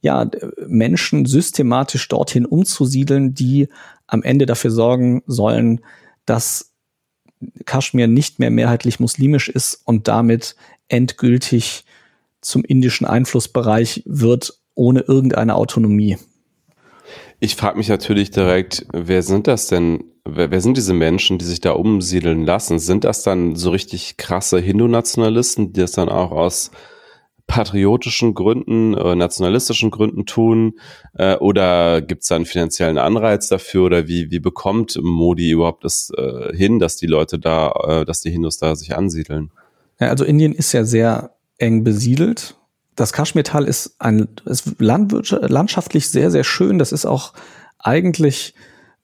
ja, Menschen systematisch dorthin umzusiedeln, die am Ende dafür sorgen sollen, dass Kaschmir nicht mehr mehrheitlich muslimisch ist und damit endgültig zum indischen Einflussbereich wird, ohne irgendeine Autonomie. Ich frage mich natürlich direkt, wer sind das denn? Wer, wer, sind diese Menschen, die sich da umsiedeln lassen? Sind das dann so richtig krasse Hindu-Nationalisten, die das dann auch aus patriotischen Gründen, äh, nationalistischen Gründen tun? Äh, oder gibt es da einen finanziellen Anreiz dafür? Oder wie, wie bekommt Modi überhaupt das äh, hin, dass die Leute da, äh, dass die Hindus da sich ansiedeln? Ja, also Indien ist ja sehr eng besiedelt. Das Kaschmirtal ist ein ist landschaftlich sehr, sehr schön. Das ist auch eigentlich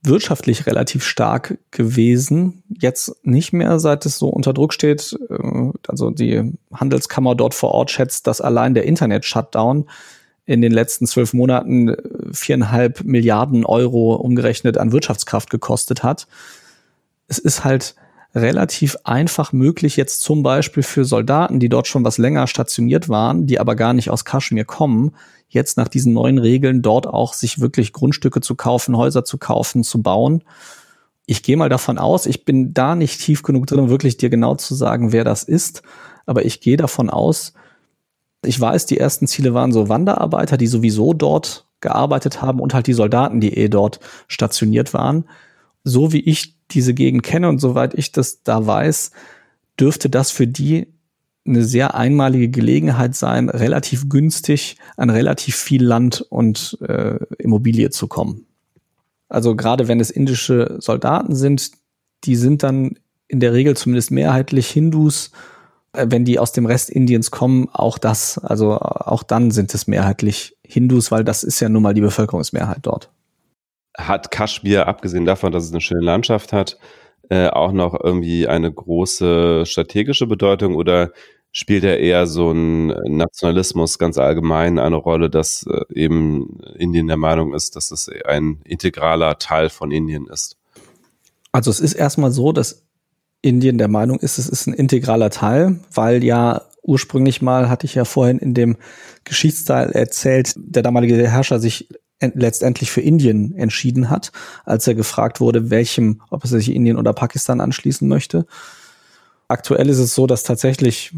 wirtschaftlich relativ stark gewesen. Jetzt nicht mehr, seit es so unter Druck steht. Äh, also die Handelskammer dort vor Ort schätzt, dass allein der Internet-Shutdown in den letzten zwölf Monaten viereinhalb Milliarden Euro umgerechnet an Wirtschaftskraft gekostet hat. Es ist halt relativ einfach möglich, jetzt zum Beispiel für Soldaten, die dort schon was länger stationiert waren, die aber gar nicht aus Kaschmir kommen, jetzt nach diesen neuen Regeln dort auch sich wirklich Grundstücke zu kaufen, Häuser zu kaufen, zu bauen. Ich gehe mal davon aus, ich bin da nicht tief genug drin, um wirklich dir genau zu sagen, wer das ist, aber ich gehe davon aus, ich weiß, die ersten Ziele waren so Wanderarbeiter, die sowieso dort gearbeitet haben und halt die Soldaten, die eh dort stationiert waren. So wie ich diese Gegend kenne und soweit ich das da weiß, dürfte das für die eine sehr einmalige Gelegenheit sein, relativ günstig an relativ viel Land und äh, Immobilie zu kommen. Also gerade wenn es indische Soldaten sind, die sind dann in der Regel zumindest mehrheitlich Hindus. Äh, wenn die aus dem Rest Indiens kommen, auch das, also auch dann sind es mehrheitlich Hindus, weil das ist ja nun mal die Bevölkerungsmehrheit dort hat Kaschmir, abgesehen davon, dass es eine schöne Landschaft hat, äh, auch noch irgendwie eine große strategische Bedeutung oder spielt er eher so ein Nationalismus ganz allgemein eine Rolle, dass äh, eben Indien der Meinung ist, dass es ein integraler Teil von Indien ist? Also es ist erstmal so, dass Indien der Meinung ist, es ist ein integraler Teil, weil ja ursprünglich mal, hatte ich ja vorhin in dem Geschichtsteil erzählt, der damalige Herrscher sich letztendlich für Indien entschieden hat, als er gefragt wurde, welchem, ob er sich Indien oder Pakistan anschließen möchte. Aktuell ist es so, dass tatsächlich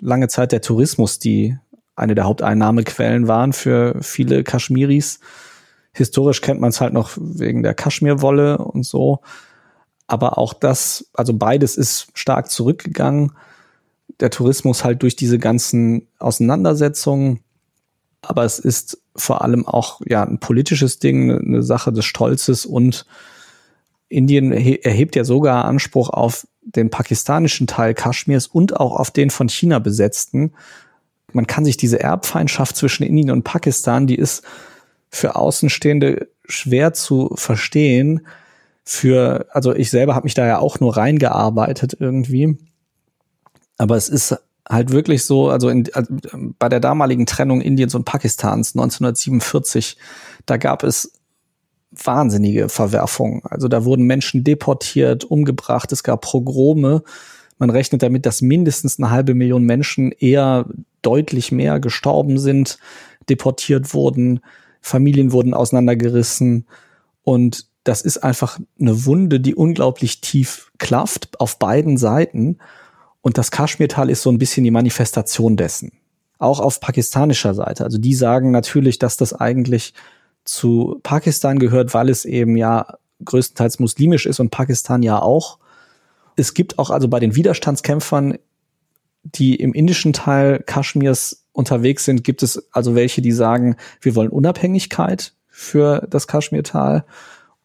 lange Zeit der Tourismus die eine der Haupteinnahmequellen waren für viele Kaschmiris. Historisch kennt man es halt noch wegen der Kaschmirwolle und so. Aber auch das, also beides ist stark zurückgegangen. Der Tourismus halt durch diese ganzen Auseinandersetzungen. Aber es ist vor allem auch ja ein politisches Ding, eine Sache des Stolzes und Indien erhebt ja sogar Anspruch auf den pakistanischen Teil Kaschmirs und auch auf den von China besetzten. Man kann sich diese Erbfeindschaft zwischen Indien und Pakistan, die ist für Außenstehende schwer zu verstehen. Für, also ich selber habe mich da ja auch nur reingearbeitet irgendwie. Aber es ist halt wirklich so, also, in, also bei der damaligen Trennung Indiens und Pakistans 1947, da gab es wahnsinnige Verwerfungen. Also da wurden Menschen deportiert, umgebracht, es gab Progrome. Man rechnet damit, dass mindestens eine halbe Million Menschen eher deutlich mehr gestorben sind, deportiert wurden, Familien wurden auseinandergerissen und das ist einfach eine Wunde, die unglaublich tief klafft auf beiden Seiten. Und das Kaschmirtal ist so ein bisschen die Manifestation dessen. Auch auf pakistanischer Seite. Also die sagen natürlich, dass das eigentlich zu Pakistan gehört, weil es eben ja größtenteils muslimisch ist und Pakistan ja auch. Es gibt auch also bei den Widerstandskämpfern, die im indischen Teil Kaschmirs unterwegs sind, gibt es also welche, die sagen, wir wollen Unabhängigkeit für das Kaschmirtal.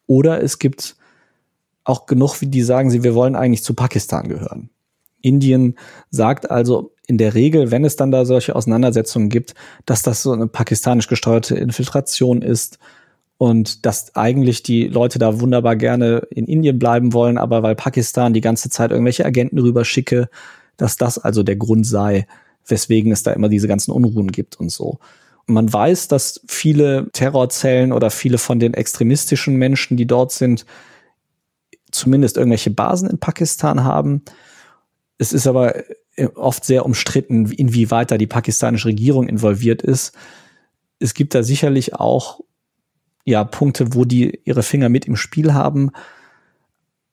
Oder es gibt auch genug, wie die sagen, sie, wir wollen eigentlich zu Pakistan gehören. Indien sagt also in der Regel, wenn es dann da solche Auseinandersetzungen gibt, dass das so eine pakistanisch gesteuerte Infiltration ist und dass eigentlich die Leute da wunderbar gerne in Indien bleiben wollen, aber weil Pakistan die ganze Zeit irgendwelche Agenten rüber schicke, dass das also der Grund sei, weswegen es da immer diese ganzen Unruhen gibt und so. Und man weiß, dass viele Terrorzellen oder viele von den extremistischen Menschen, die dort sind, zumindest irgendwelche Basen in Pakistan haben. Es ist aber äh, oft sehr umstritten, inwieweit da die pakistanische Regierung involviert ist. Es gibt da sicherlich auch ja Punkte, wo die ihre Finger mit im Spiel haben.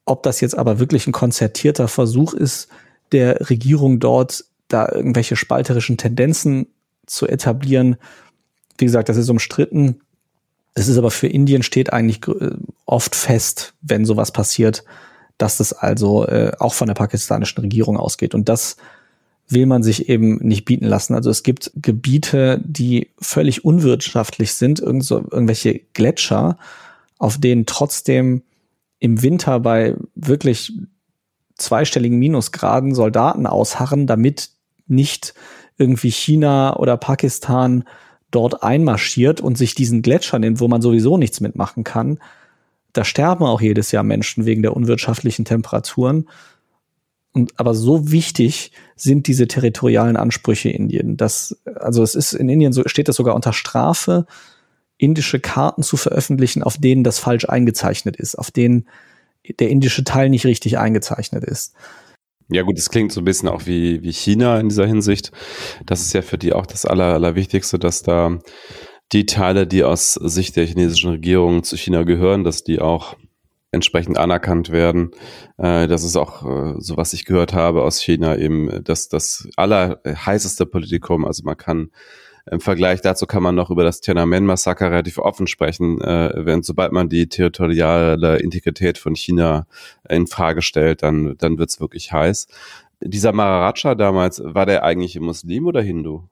Ob das jetzt aber wirklich ein konzertierter Versuch ist, der Regierung dort da irgendwelche spalterischen Tendenzen zu etablieren, wie gesagt, das ist umstritten. Es ist aber für Indien steht eigentlich äh, oft fest, wenn sowas passiert, dass das also äh, auch von der pakistanischen Regierung ausgeht. Und das will man sich eben nicht bieten lassen. Also es gibt Gebiete, die völlig unwirtschaftlich sind, irgend so, irgendwelche Gletscher, auf denen trotzdem im Winter bei wirklich zweistelligen Minusgraden Soldaten ausharren, damit nicht irgendwie China oder Pakistan dort einmarschiert und sich diesen Gletschern, wo man sowieso nichts mitmachen kann, da sterben auch jedes Jahr Menschen wegen der unwirtschaftlichen Temperaturen. Und, aber so wichtig sind diese territorialen Ansprüche Indien. dass, also es ist in Indien so, steht das sogar unter Strafe, indische Karten zu veröffentlichen, auf denen das falsch eingezeichnet ist, auf denen der indische Teil nicht richtig eingezeichnet ist. Ja gut, es klingt so ein bisschen auch wie, wie China in dieser Hinsicht. Das ist ja für die auch das Aller, Allerwichtigste, dass da die Teile, die aus Sicht der chinesischen Regierung zu China gehören, dass die auch entsprechend anerkannt werden. Äh, das ist auch, äh, so was ich gehört habe aus China, eben das, das allerheißeste Politikum. Also man kann im Vergleich dazu kann man noch über das Tiananmen-Massaker relativ offen sprechen, äh, wenn sobald man die territoriale Integrität von China in Frage stellt, dann, dann wird's wirklich heiß. Dieser Maharaja damals, war der eigentlich Muslim oder Hindu?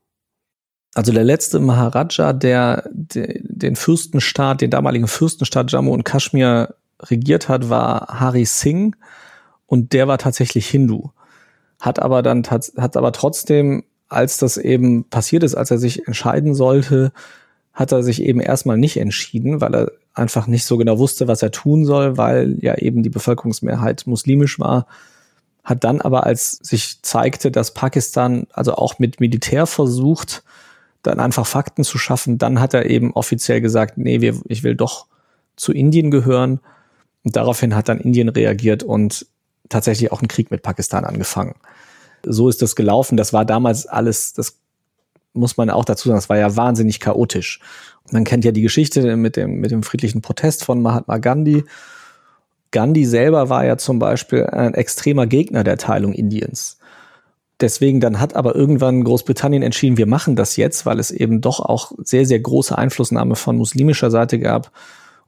Also der letzte Maharaja, der, der den Fürstenstaat, den damaligen Fürstenstaat Jammu und Kaschmir regiert hat, war Hari Singh und der war tatsächlich Hindu. Hat aber dann hat aber trotzdem als das eben passiert ist, als er sich entscheiden sollte, hat er sich eben erstmal nicht entschieden, weil er einfach nicht so genau wusste, was er tun soll, weil ja eben die Bevölkerungsmehrheit muslimisch war. Hat dann aber, als sich zeigte, dass Pakistan also auch mit Militär versucht, dann einfach Fakten zu schaffen, dann hat er eben offiziell gesagt, nee, wir, ich will doch zu Indien gehören. Und daraufhin hat dann Indien reagiert und tatsächlich auch einen Krieg mit Pakistan angefangen so ist das gelaufen. Das war damals alles, das muss man auch dazu sagen, das war ja wahnsinnig chaotisch. Man kennt ja die Geschichte mit dem, mit dem friedlichen Protest von Mahatma Gandhi. Gandhi selber war ja zum Beispiel ein extremer Gegner der Teilung Indiens. Deswegen dann hat aber irgendwann Großbritannien entschieden, wir machen das jetzt, weil es eben doch auch sehr, sehr große Einflussnahme von muslimischer Seite gab.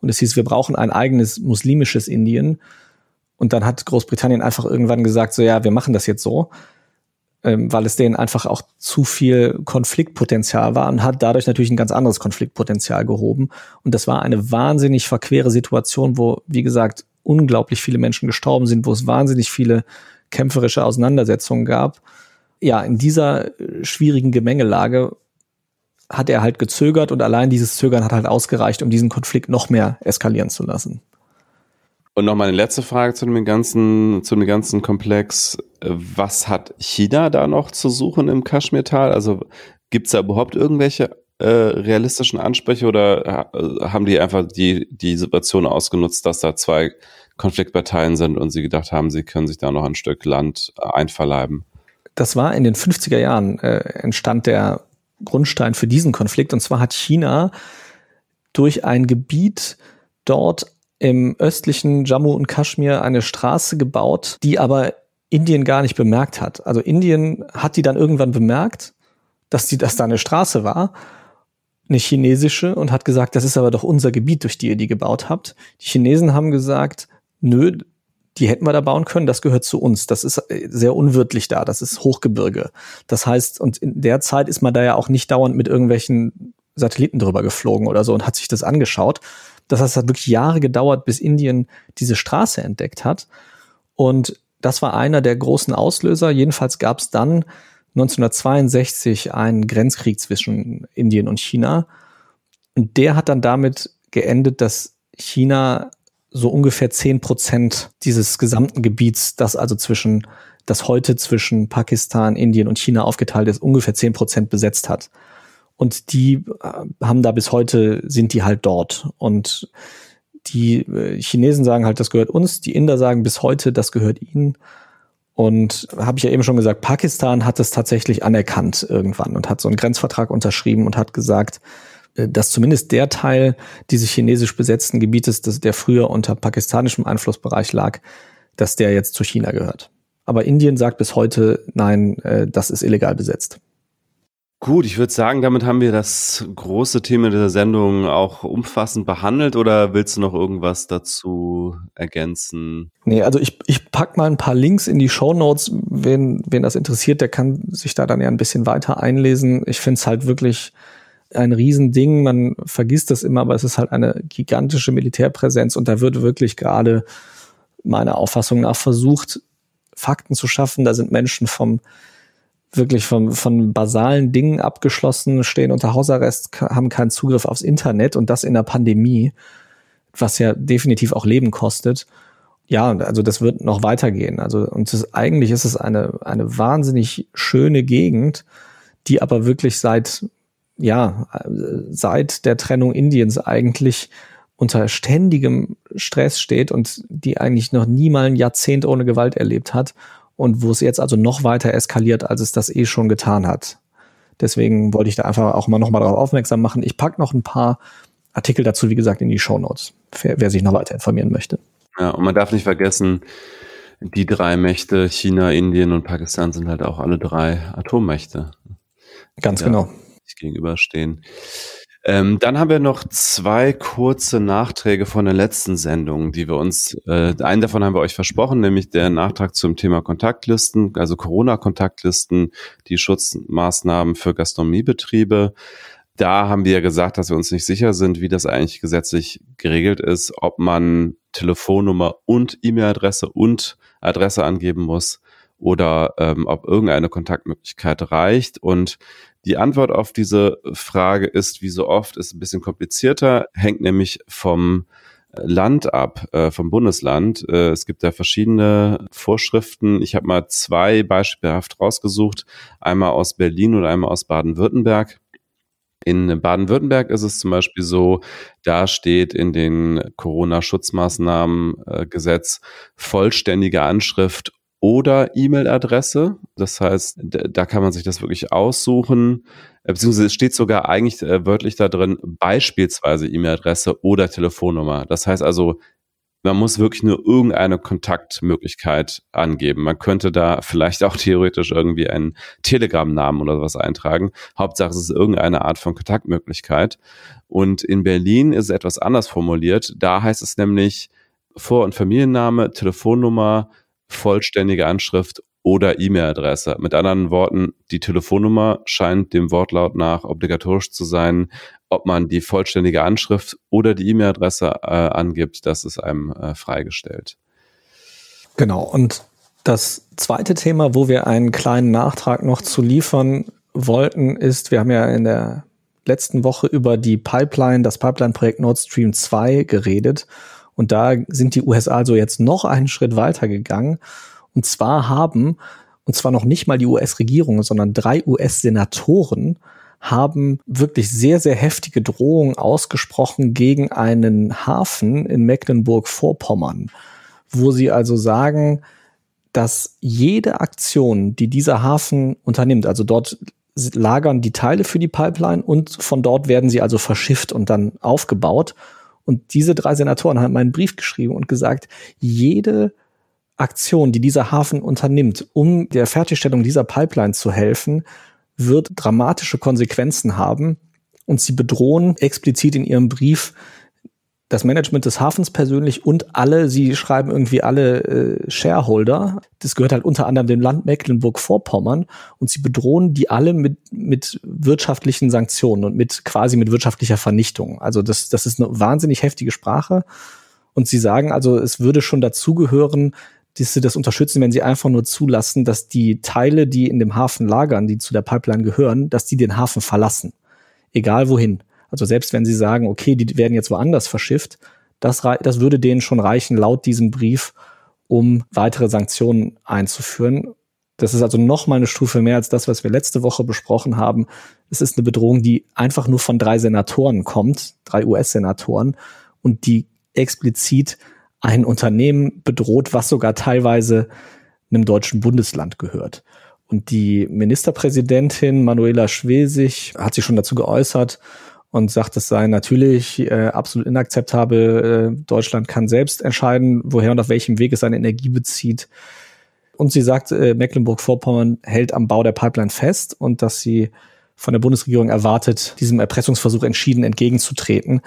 Und es hieß, wir brauchen ein eigenes muslimisches Indien. Und dann hat Großbritannien einfach irgendwann gesagt, so ja, wir machen das jetzt so ähm, weil es denen einfach auch zu viel Konfliktpotenzial war und hat dadurch natürlich ein ganz anderes Konfliktpotenzial gehoben. Und das war eine wahnsinnig verquere Situation, wo, wie gesagt, unglaublich viele Menschen gestorben sind, wo es wahnsinnig viele kämpferische Auseinandersetzungen gab. Ja, in dieser äh, schwierigen Gemengelage hat er halt gezögert und allein dieses Zögern hat halt ausgereicht, um diesen Konflikt noch mehr eskalieren zu lassen. Und noch mal eine letzte Frage zu dem ganzen, zu dem ganzen Komplex. Was hat China da noch zu suchen im Kaschmirtal? Also gibt es da überhaupt irgendwelche äh, realistischen Ansprüche oder äh, haben die einfach die, die Situation ausgenutzt, dass da zwei Konfliktparteien sind und sie gedacht haben, sie können sich da noch ein Stück Land äh, einverleiben? Das war in den 50er Jahren äh, entstand der Grundstein für diesen Konflikt. Und zwar hat China durch ein Gebiet dort im östlichen Jammu und Kaschmir eine Straße gebaut, die aber Indien gar nicht bemerkt hat. Also Indien hat die dann irgendwann bemerkt, dass die, dass da eine Straße war, eine chinesische, und hat gesagt, das ist aber doch unser Gebiet, durch die ihr die gebaut habt. Die Chinesen haben gesagt, nö, die hätten wir da bauen können, das gehört zu uns. Das ist äh, sehr unwirtlich da, das ist Hochgebirge. Das heißt, und in der Zeit ist man da ja auch nicht dauernd mit irgendwelchen Satelliten drüber geflogen oder so und hat sich das angeschaut, das heißt, es hat wirklich Jahre gedauert, bis Indien diese Straße entdeckt hat. Und das war einer der großen Auslöser. Jedenfalls gab es dann 1962 einen Grenzkrieg zwischen Indien und China. Und der hat dann damit geendet, dass China so ungefähr zehn Prozent dieses gesamten Gebiets, das also zwischen, das heute zwischen Pakistan, Indien und China aufgeteilt ist, ungefähr zehn Prozent besetzt hat. Und die äh, haben da bis heute, sind die halt dort. Und die äh, Chinesen sagen halt, das gehört uns, die Inder sagen bis heute, das gehört ihnen. Und habe ich ja eben schon gesagt, Pakistan hat es tatsächlich anerkannt irgendwann und hat so einen Grenzvertrag unterschrieben und hat gesagt, dass zumindest der Teil dieses chinesisch besetzten Gebietes, das, der früher unter pakistanischem Einflussbereich lag, dass der jetzt zu China gehört. Aber Indien sagt bis heute, nein, äh, das ist illegal besetzt. Gut, ich würde sagen, damit haben wir das große Thema der Sendung auch umfassend behandelt oder willst du noch irgendwas dazu ergänzen? Nee, also ich, ich pack mal ein paar Links in die Show Notes. Wen, wen das interessiert, der kann sich da dann ja ein bisschen weiter einlesen. Ich finde es halt wirklich ein Riesending. Man vergisst das immer, aber es ist halt eine gigantische Militärpräsenz und da wird wirklich gerade meiner Auffassung nach versucht, Fakten zu schaffen. Da sind Menschen vom wirklich von, von basalen Dingen abgeschlossen, stehen unter Hausarrest, haben keinen Zugriff aufs Internet und das in der Pandemie, was ja definitiv auch Leben kostet. Ja, also das wird noch weitergehen. Also und das, eigentlich ist es eine eine wahnsinnig schöne Gegend, die aber wirklich seit ja seit der Trennung Indiens eigentlich unter ständigem Stress steht und die eigentlich noch nie mal ein Jahrzehnt ohne Gewalt erlebt hat und wo es jetzt also noch weiter eskaliert, als es das eh schon getan hat. Deswegen wollte ich da einfach auch mal nochmal darauf aufmerksam machen. Ich pack noch ein paar Artikel dazu, wie gesagt, in die Show Notes, wer, wer sich noch weiter informieren möchte. Ja, und man darf nicht vergessen, die drei Mächte, China, Indien und Pakistan, sind halt auch alle drei Atommächte. Ganz genau. Gegenüberstehen. Ähm, dann haben wir noch zwei kurze Nachträge von der letzten Sendung, die wir uns, äh, einen davon haben wir euch versprochen, nämlich der Nachtrag zum Thema Kontaktlisten, also Corona-Kontaktlisten, die Schutzmaßnahmen für Gastronomiebetriebe. Da haben wir ja gesagt, dass wir uns nicht sicher sind, wie das eigentlich gesetzlich geregelt ist, ob man Telefonnummer und E-Mail-Adresse und Adresse angeben muss oder ähm, ob irgendeine Kontaktmöglichkeit reicht. Und die Antwort auf diese Frage ist, wie so oft, ist ein bisschen komplizierter, hängt nämlich vom Land ab, äh, vom Bundesland. Äh, es gibt da verschiedene Vorschriften. Ich habe mal zwei beispielhaft rausgesucht, einmal aus Berlin und einmal aus Baden-Württemberg. In Baden-Württemberg ist es zum Beispiel so, da steht in den Corona-Schutzmaßnahmen-Gesetz vollständige Anschrift oder E-Mail-Adresse. Das heißt, da kann man sich das wirklich aussuchen. Äh, beziehungsweise es steht sogar eigentlich äh, wörtlich da drin, beispielsweise E-Mail-Adresse oder Telefonnummer. Das heißt also, man muss wirklich nur irgendeine Kontaktmöglichkeit angeben. Man könnte da vielleicht auch theoretisch irgendwie einen Telegram-Namen oder sowas eintragen. Hauptsache es ist irgendeine Art von Kontaktmöglichkeit. Und in Berlin ist es etwas anders formuliert. Da heißt es nämlich Vor- und Familienname, Telefonnummer, vollständige Anschrift oder E-Mail-Adresse. Mit anderen Worten, die Telefonnummer scheint dem Wortlaut nach obligatorisch zu sein. Ob man die vollständige Anschrift oder die E-Mail-Adresse äh, angibt, das ist einem äh, freigestellt. Genau. Und das zweite Thema, wo wir einen kleinen Nachtrag noch zu liefern wollten, ist, wir haben ja in der letzten Woche über die Pipeline, das Pipeline-Projekt Nord Stream 2 geredet. Und da sind die USA also jetzt noch einen Schritt weiter gegangen. Und zwar haben, und zwar noch nicht mal die US-Regierung, sondern drei US-Senatoren haben wirklich sehr, sehr heftige Drohungen ausgesprochen gegen einen Hafen in Mecklenburg-Vorpommern, wo sie also sagen, dass jede Aktion, die dieser Hafen unternimmt, also dort lagern die Teile für die Pipeline und von dort werden sie also verschifft und dann aufgebaut. Und diese drei Senatoren haben einen Brief geschrieben und gesagt, jede Aktion, die dieser Hafen unternimmt, um der Fertigstellung dieser Pipeline zu helfen, wird dramatische Konsequenzen haben. Und sie bedrohen explizit in ihrem Brief das Management des Hafens persönlich und alle, sie schreiben irgendwie alle äh, Shareholder, das gehört halt unter anderem dem Land Mecklenburg-Vorpommern und sie bedrohen die alle mit, mit wirtschaftlichen Sanktionen und mit quasi mit wirtschaftlicher Vernichtung. Also das, das ist eine wahnsinnig heftige Sprache und sie sagen also, es würde schon dazugehören, dass sie das unterstützen, wenn sie einfach nur zulassen, dass die Teile, die in dem Hafen lagern, die zu der Pipeline gehören, dass die den Hafen verlassen. Egal wohin. Also selbst wenn sie sagen, okay, die werden jetzt woanders verschifft, das, das würde denen schon reichen, laut diesem Brief, um weitere Sanktionen einzuführen. Das ist also noch mal eine Stufe mehr als das, was wir letzte Woche besprochen haben. Es ist eine Bedrohung, die einfach nur von drei Senatoren kommt, drei US-Senatoren, und die explizit ein Unternehmen bedroht, was sogar teilweise einem deutschen Bundesland gehört. Und die Ministerpräsidentin Manuela Schwesig hat sich schon dazu geäußert und sagt, es sei natürlich äh, absolut inakzeptabel. Äh, Deutschland kann selbst entscheiden, woher und auf welchem Weg es seine Energie bezieht. Und sie sagt, äh, Mecklenburg-Vorpommern hält am Bau der Pipeline fest und dass sie von der Bundesregierung erwartet, diesem Erpressungsversuch entschieden entgegenzutreten.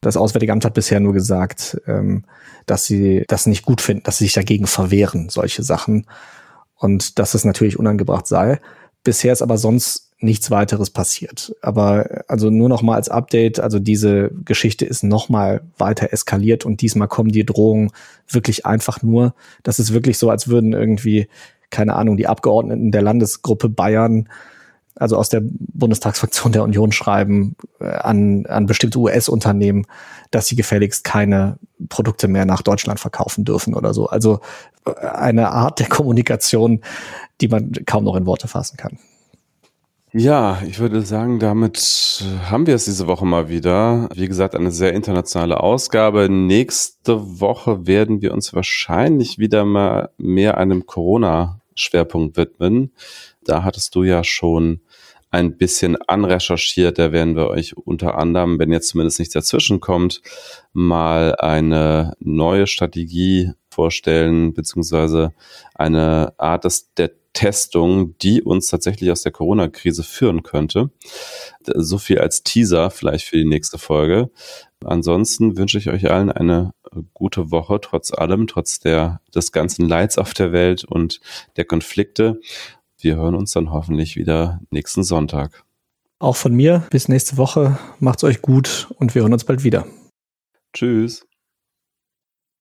Das Auswärtige Amt hat bisher nur gesagt, ähm, dass sie das nicht gut finden, dass sie sich dagegen verwehren, solche Sachen. Und dass es natürlich unangebracht sei. Bisher ist aber sonst nichts weiteres passiert. Aber also nur noch mal als Update, also diese Geschichte ist noch mal weiter eskaliert und diesmal kommen die Drohungen wirklich einfach nur, das ist wirklich so, als würden irgendwie keine Ahnung, die Abgeordneten der Landesgruppe Bayern also aus der Bundestagsfraktion der Union schreiben äh, an, an bestimmte US-Unternehmen, dass sie gefälligst keine Produkte mehr nach Deutschland verkaufen dürfen oder so. Also äh, eine Art der Kommunikation, die man kaum noch in Worte fassen kann. Ja, ich würde sagen, damit haben wir es diese Woche mal wieder. Wie gesagt, eine sehr internationale Ausgabe. Nächste Woche werden wir uns wahrscheinlich wieder mal mehr einem Corona-Schwerpunkt widmen. Da hattest du ja schon ein bisschen anrecherchiert. Da werden wir euch unter anderem, wenn jetzt zumindest nichts dazwischen kommt, mal eine neue Strategie vorstellen, beziehungsweise eine Art des, der Testung, die uns tatsächlich aus der Corona-Krise führen könnte. So viel als Teaser vielleicht für die nächste Folge. Ansonsten wünsche ich euch allen eine gute Woche, trotz allem, trotz der, des ganzen Leids auf der Welt und der Konflikte. Wir hören uns dann hoffentlich wieder nächsten Sonntag. Auch von mir bis nächste Woche. Macht's euch gut und wir hören uns bald wieder. Tschüss.